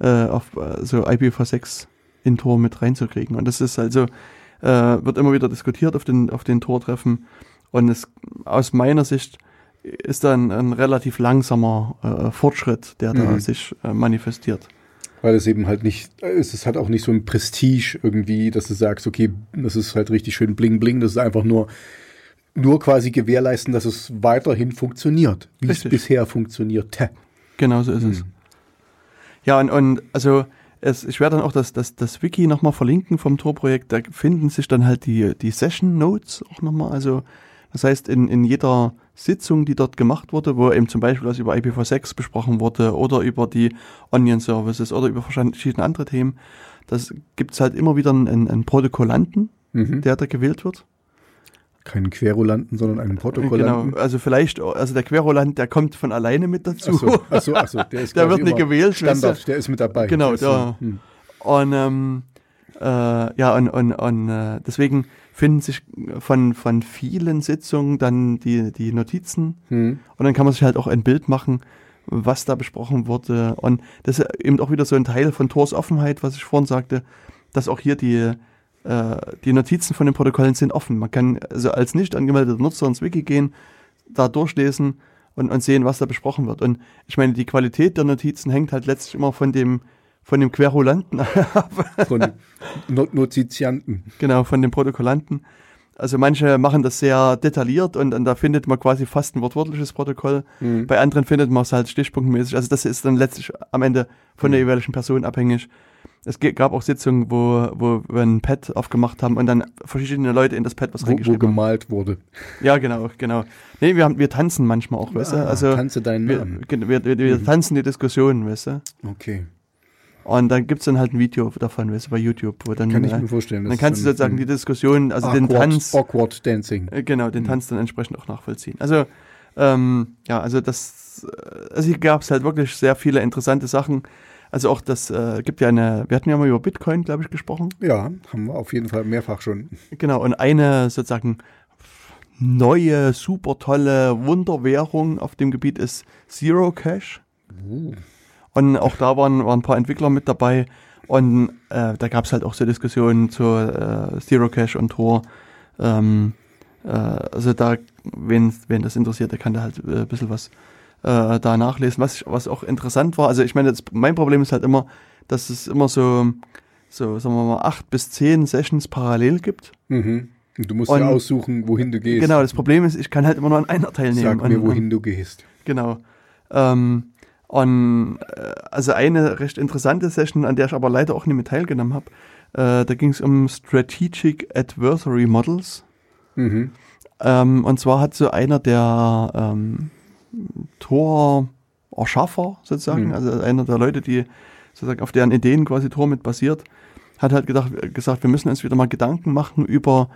äh, auf äh, so IPv6 in Tor mit reinzukriegen. Und das ist also, äh, wird immer wieder diskutiert auf den, auf den Tortreffen. Und es, aus meiner Sicht ist da ein, ein relativ langsamer äh, Fortschritt, der da Mhm. sich äh, manifestiert. Weil es eben halt nicht, es ist halt auch nicht so ein Prestige irgendwie, dass du sagst, okay, das ist halt richtig schön bling bling, das ist einfach nur, nur quasi gewährleisten, dass es weiterhin funktioniert, wie es Richtig. bisher funktionierte. Genau so ist es. Ja, und, und also es, ich werde dann auch das, das, das Wiki nochmal verlinken vom Tor-Projekt. Da finden sich dann halt die, die Session Notes auch nochmal. Also das heißt, in, in jeder Sitzung, die dort gemacht wurde, wo eben zum Beispiel was über IPv6 besprochen wurde oder über die Onion Services oder über verschiedene andere Themen, das gibt's halt immer wieder einen, einen Protokollanten, Mhm. der da gewählt wird. Keinen Querulanten, sondern einen Protokollanten. Genau, also vielleicht, also der Querulant, der kommt von alleine mit dazu. Achso, achso, achso, der ist Der wird nicht gewählt, Standard, der ist mit dabei. Genau, der- hm. Und ähm, äh, ja, und, und, und äh, deswegen finden sich von, von vielen Sitzungen dann die, die Notizen Hm. und dann kann man sich halt auch ein Bild machen, was da besprochen wurde. Und das ist eben auch wieder so ein Teil von Tors Offenheit, was ich vorhin sagte, dass auch hier die, äh, die Notizen von den Protokollen sind offen. Man kann also als nicht angemeldeter Nutzer ins Wiki gehen, da durchlesen und, und sehen, was da besprochen wird. Und ich meine, die Qualität der Notizen hängt halt letztlich immer von dem, von dem Querulanten ab. Von Not Notizianten. Genau, von den Protokollanten. Also manche machen das sehr detailliert und, und da findet man quasi fast ein wortwörtliches Protokoll. Mhm. Bei anderen findet man es halt stichpunktmäßig. Also das ist dann letztlich am Ende von der jeweiligen Person abhängig. Es gab auch Sitzungen, wo, wo wir ein Pad aufgemacht haben und dann verschiedene Leute in das Pad was Wo, wo reingeschrieben haben. gemalt wurde. Ja, genau, genau. Nee, wir, haben, wir tanzen manchmal auch, weißt du? Ah, Also tanze deinen wir, Namen. wir, wir, wir tanzen die Diskussionen, weißt du? Okay. Und dann gibt's dann halt ein Video davon, weißt du, bei YouTube, wo dann, Kann ich mir vorstellen. dann kannst du sozusagen die Diskussion, also den awkward, Tanz, Awkward Dancing. äh, genau, den Tanz dann entsprechend auch nachvollziehen. Also Ähm, ja, also das, äh, also hier gab es halt wirklich sehr viele interessante Sachen. Also auch das äh, gibt ja eine, wir hatten ja mal über Bitcoin, glaube ich, gesprochen. Ja, haben wir auf jeden Fall mehrfach schon. Genau, und eine sozusagen neue, super tolle Wunderwährung auf dem Gebiet ist Zero Cash. Uh. Und auch da waren, waren ein paar Entwickler mit dabei. Und äh, da gab es halt auch so Diskussionen zu äh, Zero Cash und Tor. Ähm, äh, also da, wen, wen das interessiert, der kann da halt äh, ein bisschen was äh, da nachlesen. Was, was auch interessant war, also ich meine, mein Problem ist halt immer, dass es immer so, so, sagen wir mal, acht bis zehn Sessions parallel gibt. Mhm. Und du musst Und- ja aussuchen, wohin du gehst. Genau, das Problem ist, ich kann halt immer nur an einer teilnehmen. Sag mir, Und- wohin du gehst. Genau. Ähm, und äh, also eine recht interessante Session, an der ich aber leider auch nicht mit teilgenommen habe, äh, da ging es um Strategic Adversary Models. Mhm. Ähm, und zwar hat so einer der ähm, Tor-Erschaffer sozusagen, Mhm. also einer der Leute, die sozusagen auf deren Ideen quasi Tor mit basiert, hat halt gedacht, gesagt, wir müssen uns wieder mal Gedanken machen über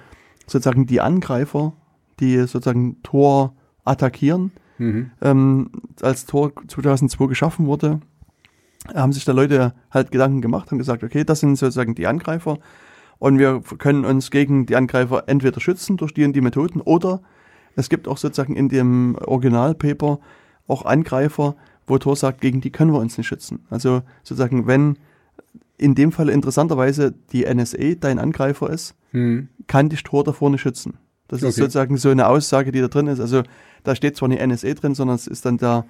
sozusagen die Angreifer, die sozusagen Tor attackieren Mhm. ähm, als Tor 2002 geschaffen wurde, haben sich da Leute halt Gedanken gemacht, haben gesagt, okay, das sind sozusagen die Angreifer und wir können uns gegen die Angreifer entweder schützen durch die und die Methoden oder es gibt auch sozusagen in dem Originalpaper auch Angreifer, wo Tor sagt, gegen die können wir uns nicht schützen. Also sozusagen, wenn in dem Fall interessanterweise die NSA dein Angreifer ist, Mhm. kann dich Tor davor nicht schützen. Das ist Okay. sozusagen so eine Aussage, die da drin ist. Also da steht zwar nicht NSA drin, sondern es ist dann der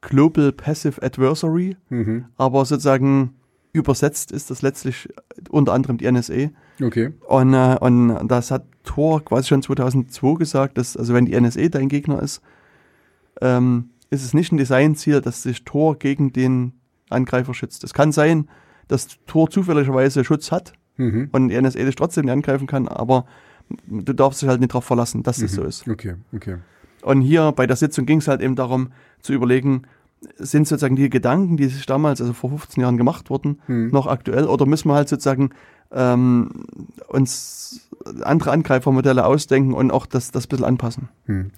Global Passive Adversary, Mhm. aber sozusagen übersetzt ist das letztlich unter anderem die NSA. Okay. Und, äh, und das hat Tor quasi schon 2002 gesagt, dass, also wenn die NSA dein Gegner ist, ähm, ist es nicht ein Designziel, dass sich Tor gegen den Angreifer schützt. Es kann sein, dass Tor zufälligerweise Schutz hat, Mhm. und die NSA dich trotzdem nicht angreifen kann, aber du darfst dich halt nicht darauf verlassen, dass das Mhm. so ist. Okay, okay. Und hier bei der Sitzung ging es halt eben darum zu überlegen, sind sozusagen die Gedanken, die sich damals, also vor 15 Jahren gemacht wurden, Mhm. noch aktuell oder müssen wir halt sozusagen ähm, uns andere Angreifermodelle ausdenken und auch das, das ein bisschen anpassen. Hm.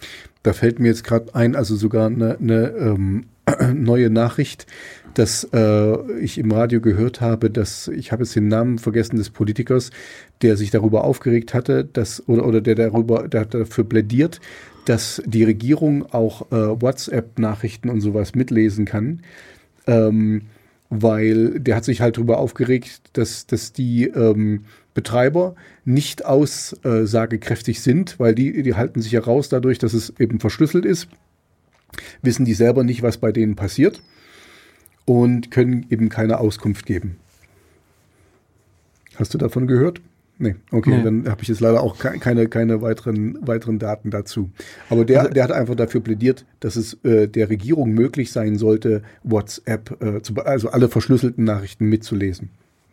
Da fällt mir jetzt gerade ein, also sogar eine, eine ähm, neue Nachricht, dass äh, ich im Radio gehört habe, dass ich habe jetzt den Namen vergessen des Politikers, der sich darüber aufgeregt hatte, dass oder oder der darüber, der hat dafür plädiert, dass die Regierung auch äh, WhatsApp-Nachrichten und sowas mitlesen kann. Ähm, weil der hat sich halt darüber aufgeregt, dass, dass die ähm, Betreiber nicht aussagekräftig sind, weil die, die halten sich ja raus dadurch, dass es eben verschlüsselt ist, wissen die selber nicht, was bei denen passiert und können eben keine Auskunft geben. Hast du davon gehört? Nee, okay, Nee. dann habe ich jetzt leider auch ke- keine, keine weiteren, weiteren Daten dazu. Aber der, Also- der hat einfach dafür plädiert, dass es äh, der Regierung möglich sein sollte, WhatsApp, äh, zu, also alle verschlüsselten Nachrichten mitzulesen.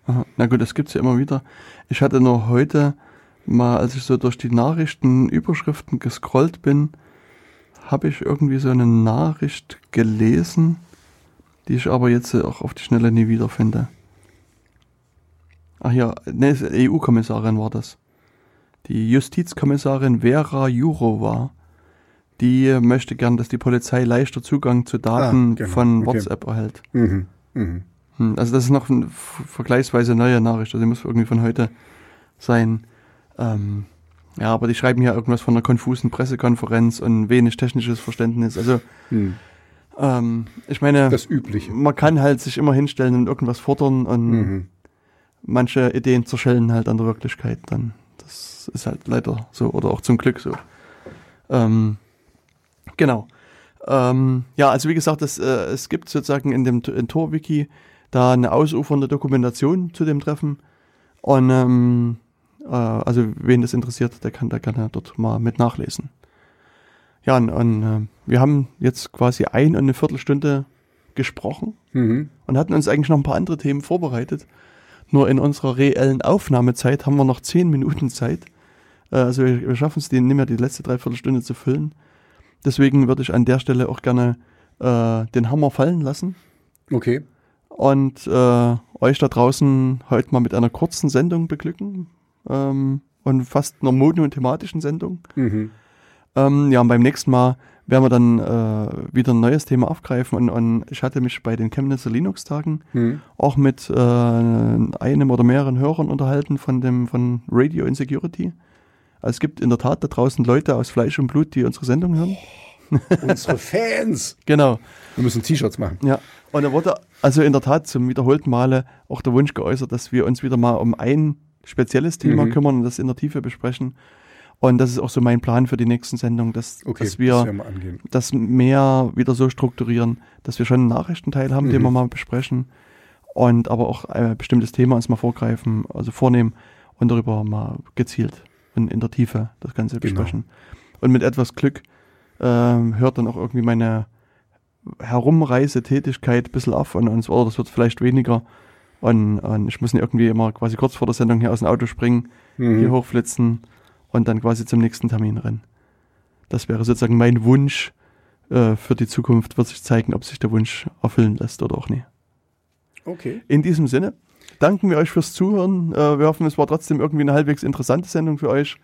Aha. Na gut, das gibt's ja immer wieder. Ich hatte nur heute mal, als ich so durch die Nachrichtenüberschriften gescrollt bin, habe ich irgendwie so eine Nachricht gelesen, die ich aber jetzt auch auf die Schnelle nie wiederfinde. Ach ja, ne, EU-Kommissarin war das. Die Justizkommissarin Vera Jourova, die möchte gern, dass die Polizei leichter Zugang zu Daten Ah, genau, von okay. WhatsApp erhält. Mhm. Mhm. Hm, Also das ist noch eine vergleichsweise neue Nachricht, also die muss irgendwie von heute sein. Ähm, ja, aber die schreiben ja irgendwas von einer konfusen Pressekonferenz und wenig technisches Verständnis. Also Hm. Ähm, ich meine, Das Übliche. man kann halt sich immer hinstellen und irgendwas fordern und Mhm. manche Ideen zerschellen halt an der Wirklichkeit dann. Das ist halt leider so oder auch zum Glück so. Ähm, genau. Ähm, ja, also wie gesagt, das, äh, es gibt sozusagen in dem in Tor-Wiki da eine ausufernde Dokumentation zu dem Treffen. Und ähm, äh, also wen das interessiert, der kann da gerne dort mal mit nachlesen. Ja, und, und äh, wir haben jetzt quasi ein und eine Viertelstunde gesprochen Mhm. und hatten uns eigentlich noch ein paar andere Themen vorbereitet. Nur in unserer reellen Aufnahmezeit haben wir noch zehn Minuten Zeit. Äh, Also wir, wir schaffen es, nicht mehr die letzte Dreiviertelstunde zu füllen. Deswegen würde ich an der Stelle auch gerne äh, den Hammer fallen lassen Okay. und äh, euch da draußen heute mal mit einer kurzen Sendung beglücken ähm, und fast einer monothematischen Sendung. Mhm. Ähm, ja, und beim nächsten Mal werden wir dann äh, wieder ein neues Thema aufgreifen. Und, und ich hatte mich bei den Chemnitzer Linux-Tagen Hm. auch mit äh, einem oder mehreren Hörern unterhalten von dem von Radio Insecurity. Also es gibt in der Tat da draußen Leute aus Fleisch und Blut, die unsere Sendung hören. Unsere Fans. Genau. Wir müssen T-Shirts machen. Ja. Und da wurde also in der Tat zum wiederholten Male auch der Wunsch geäußert, dass wir uns wieder mal um ein spezielles Thema Mhm. kümmern und das in der Tiefe besprechen. Und das ist auch so mein Plan für die nächsten Sendungen, dass, Okay, dass wir das das mehr wieder so strukturieren, dass wir schon einen Nachrichtenteil haben, den Mhm. wir mal besprechen und aber auch ein bestimmtes Thema uns mal vorgreifen, also vornehmen und darüber mal gezielt und in der Tiefe das Ganze Genau. besprechen. Und mit etwas Glück ähm, hört dann auch irgendwie meine Herumreisetätigkeit ein bisschen auf und, und oder das wird vielleicht weniger. Und, und ich muss nicht irgendwie immer quasi kurz vor der Sendung hier aus dem Auto springen, hier Mhm. hochflitzen und dann quasi zum nächsten Termin rennen. Das wäre sozusagen mein Wunsch äh, für die Zukunft. Wird sich zeigen, ob sich der Wunsch erfüllen lässt oder auch nicht. Okay. In diesem Sinne danken wir euch fürs Zuhören. Äh, wir hoffen, es war trotzdem irgendwie eine halbwegs interessante Sendung für euch.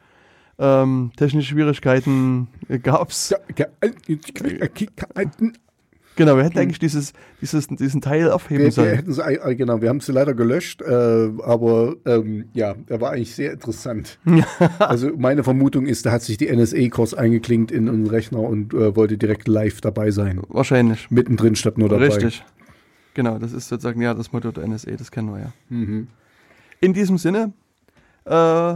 Ähm, technische Schwierigkeiten äh, gab's. Genau, wir hätten eigentlich dieses, dieses, diesen Teil aufheben Wir, wir sollen. hätten sie, genau, wir haben sie leider gelöscht, äh, aber ähm, ja, er war eigentlich sehr interessant. also meine Vermutung ist, da hat sich die NSA-Kurs eingeklinkt in unseren Rechner und äh, wollte direkt live dabei sein. Wahrscheinlich. Mittendrin statt nur dabei. Richtig. Genau, das ist sozusagen ja das Motto der NSA, das kennen wir ja. Mhm. In diesem Sinne, äh,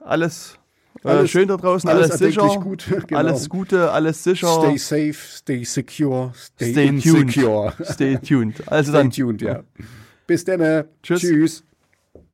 alles, Alles- schön da draußen, alles alles, sicher, gut, genau. alles Gute, alles sicher. Stay safe, stay secure, stay, Stay tuned. insecure. Stay tuned. Also Stay dann, tuned, ja. Bis dann. Tschüss. Tschüss.